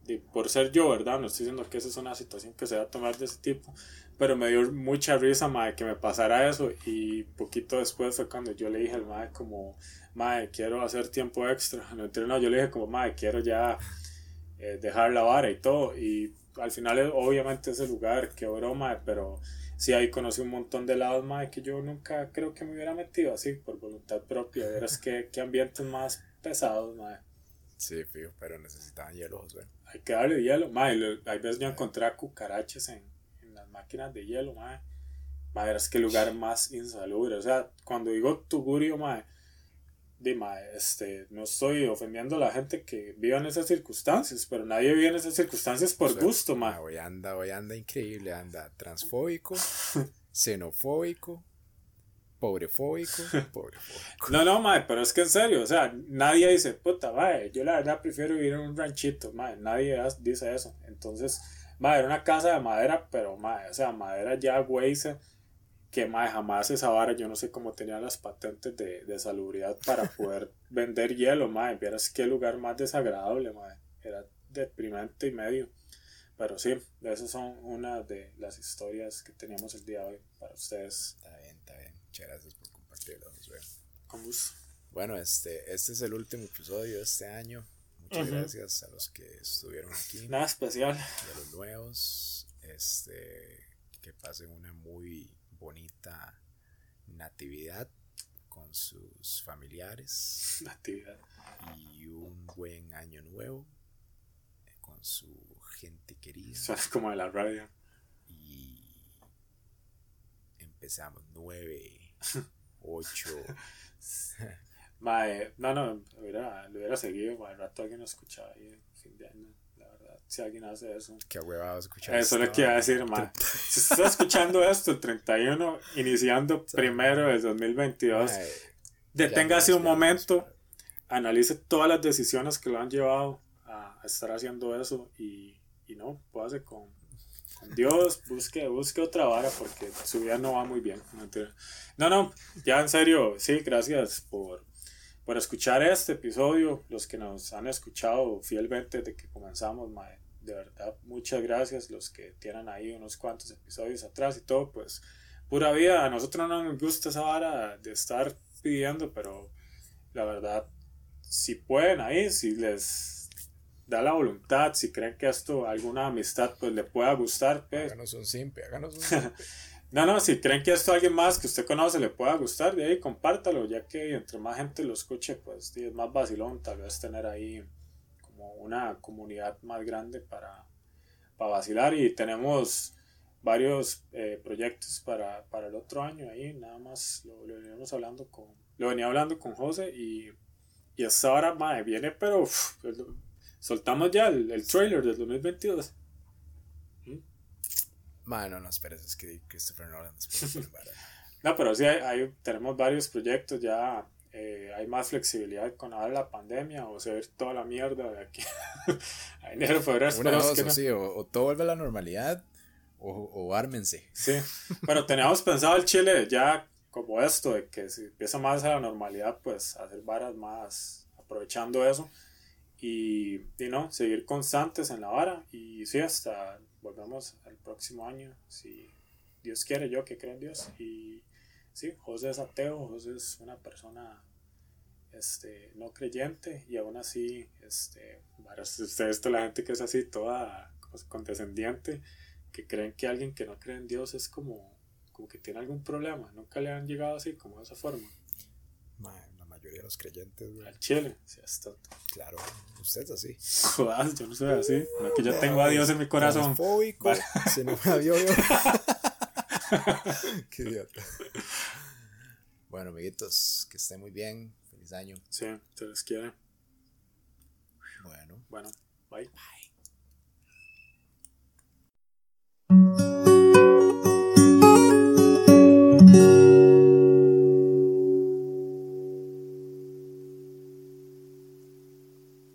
de, por ser yo, ¿verdad? No estoy diciendo que esa es una situación que se va a tomar de ese tipo, pero me dio mucha risa, madre, que me pasara eso y poquito después fue cuando yo le dije al madre como, madre, quiero hacer tiempo extra, no, no yo le dije como, madre, quiero ya eh, dejar la vara y todo, y al final obviamente ese lugar, qué broma, pero sí ahí conocí un montón de lados más que yo nunca creo que me hubiera metido así por voluntad propia. Verás que, qué ambientes más pesados, madre. Sí, fijo, pero necesitaban hielo, Josué. Hay que darle hielo, madre. Hay veces yo encontré cucarachas en, en las máquinas de hielo, madre. Madre, es que lugar más insalubre. O sea, cuando digo tugurio, madre, Dima, este, no estoy ofendiendo a la gente que vive en esas circunstancias, pero nadie vive en esas circunstancias por gusto, ma. Hoy anda, hoy anda increíble, anda transfóbico, xenofóbico, pobrefóbico, pobrefóbico. No, no, ma, pero es que en serio, o sea, nadie dice, puta, ma, yo la verdad prefiero vivir en un ranchito, ma, nadie dice eso. Entonces, ma, era una casa de madera, pero, ma, o sea, madera ya güey, que mae, jamás esa vara, yo no sé cómo tenía las patentes de, de salubridad para poder vender hielo, mae, vieras qué lugar más desagradable, mae, era deprimente y medio. Pero sí, esas son una de las historias que teníamos el día de hoy para ustedes. Está bien, está bien. Muchas gracias por compartirlo, Con gusto. Bueno, este, este es el último episodio de este año. Muchas gracias a los que estuvieron aquí. Nada especial. Y a los nuevos. Este, que pasen una muy bonita natividad con sus familiares. Natividad. Y un buen año nuevo con su gente querida. es como de la radio. Y empezamos nueve, ocho. no, no, lo hubiera, lo hubiera seguido, al rato alguien lo escuchaba ahí, fin de año si alguien hace eso. Qué huevado escuchar Eso le quiero decir, man. Si está escuchando esto el 31, iniciando primero del 2022, deténgase un momento, analice todas las decisiones que lo han llevado a estar haciendo eso y, y no, puede con, con Dios, busque, busque otra vara porque su vida no va muy bien. No, no, ya en serio, sí, gracias por por escuchar este episodio, los que nos han escuchado fielmente desde que comenzamos, de verdad, muchas gracias, los que tienen ahí unos cuantos episodios atrás y todo, pues pura vida, a nosotros no nos gusta esa vara de estar pidiendo, pero la verdad, si pueden ahí, si les da la voluntad, si creen que esto, alguna amistad, pues le pueda gustar, pues. Háganos un simple, háganos un simple. No, no, si creen que esto a alguien más que usted conoce le pueda gustar, de ahí compártalo, ya que entre más gente lo escuche, pues es más vacilón tal vez tener ahí como una comunidad más grande para, para vacilar y tenemos varios eh, proyectos para, para, el otro año ahí, nada más lo, veníamos hablando con, lo venía hablando con José y, y hasta ahora, madre, viene, pero soltamos ya el, el trailer del 2022. Bueno, no esperes, es que Christopher Nolan No, pero sí, hay, tenemos varios proyectos ya. Eh, hay más flexibilidad con ahora la pandemia o se ve toda la mierda de aquí a enero, febrero. Una que sí, o, todo vuelve a la normalidad o, o ármense. Sí, pero teníamos pensado el Chile ya como esto, de que si empieza más a la normalidad, pues hacer varas más aprovechando eso y, y no, seguir constantes en la vara y sí, hasta volvemos el próximo año, si Dios quiere, yo que creo en Dios. Y sí, José es ateo, José es una persona este, no creyente y aún así, este, esto, la gente que es así, toda condescendiente, que creen que alguien que no cree en Dios es como, como que tiene algún problema, nunca le han llegado así, como de esa forma mayoría de los creyentes, güey. Al chile. Claro, usted es así. Yo no soy así. Que yo tengo a Dios en mi corazón. Fóbico. Vale. Se no me vio, Qué idiota. Bueno, amiguitos, que estén muy bien. Feliz año. Sí, se les quiere. Bueno. Bueno, bye. Bye.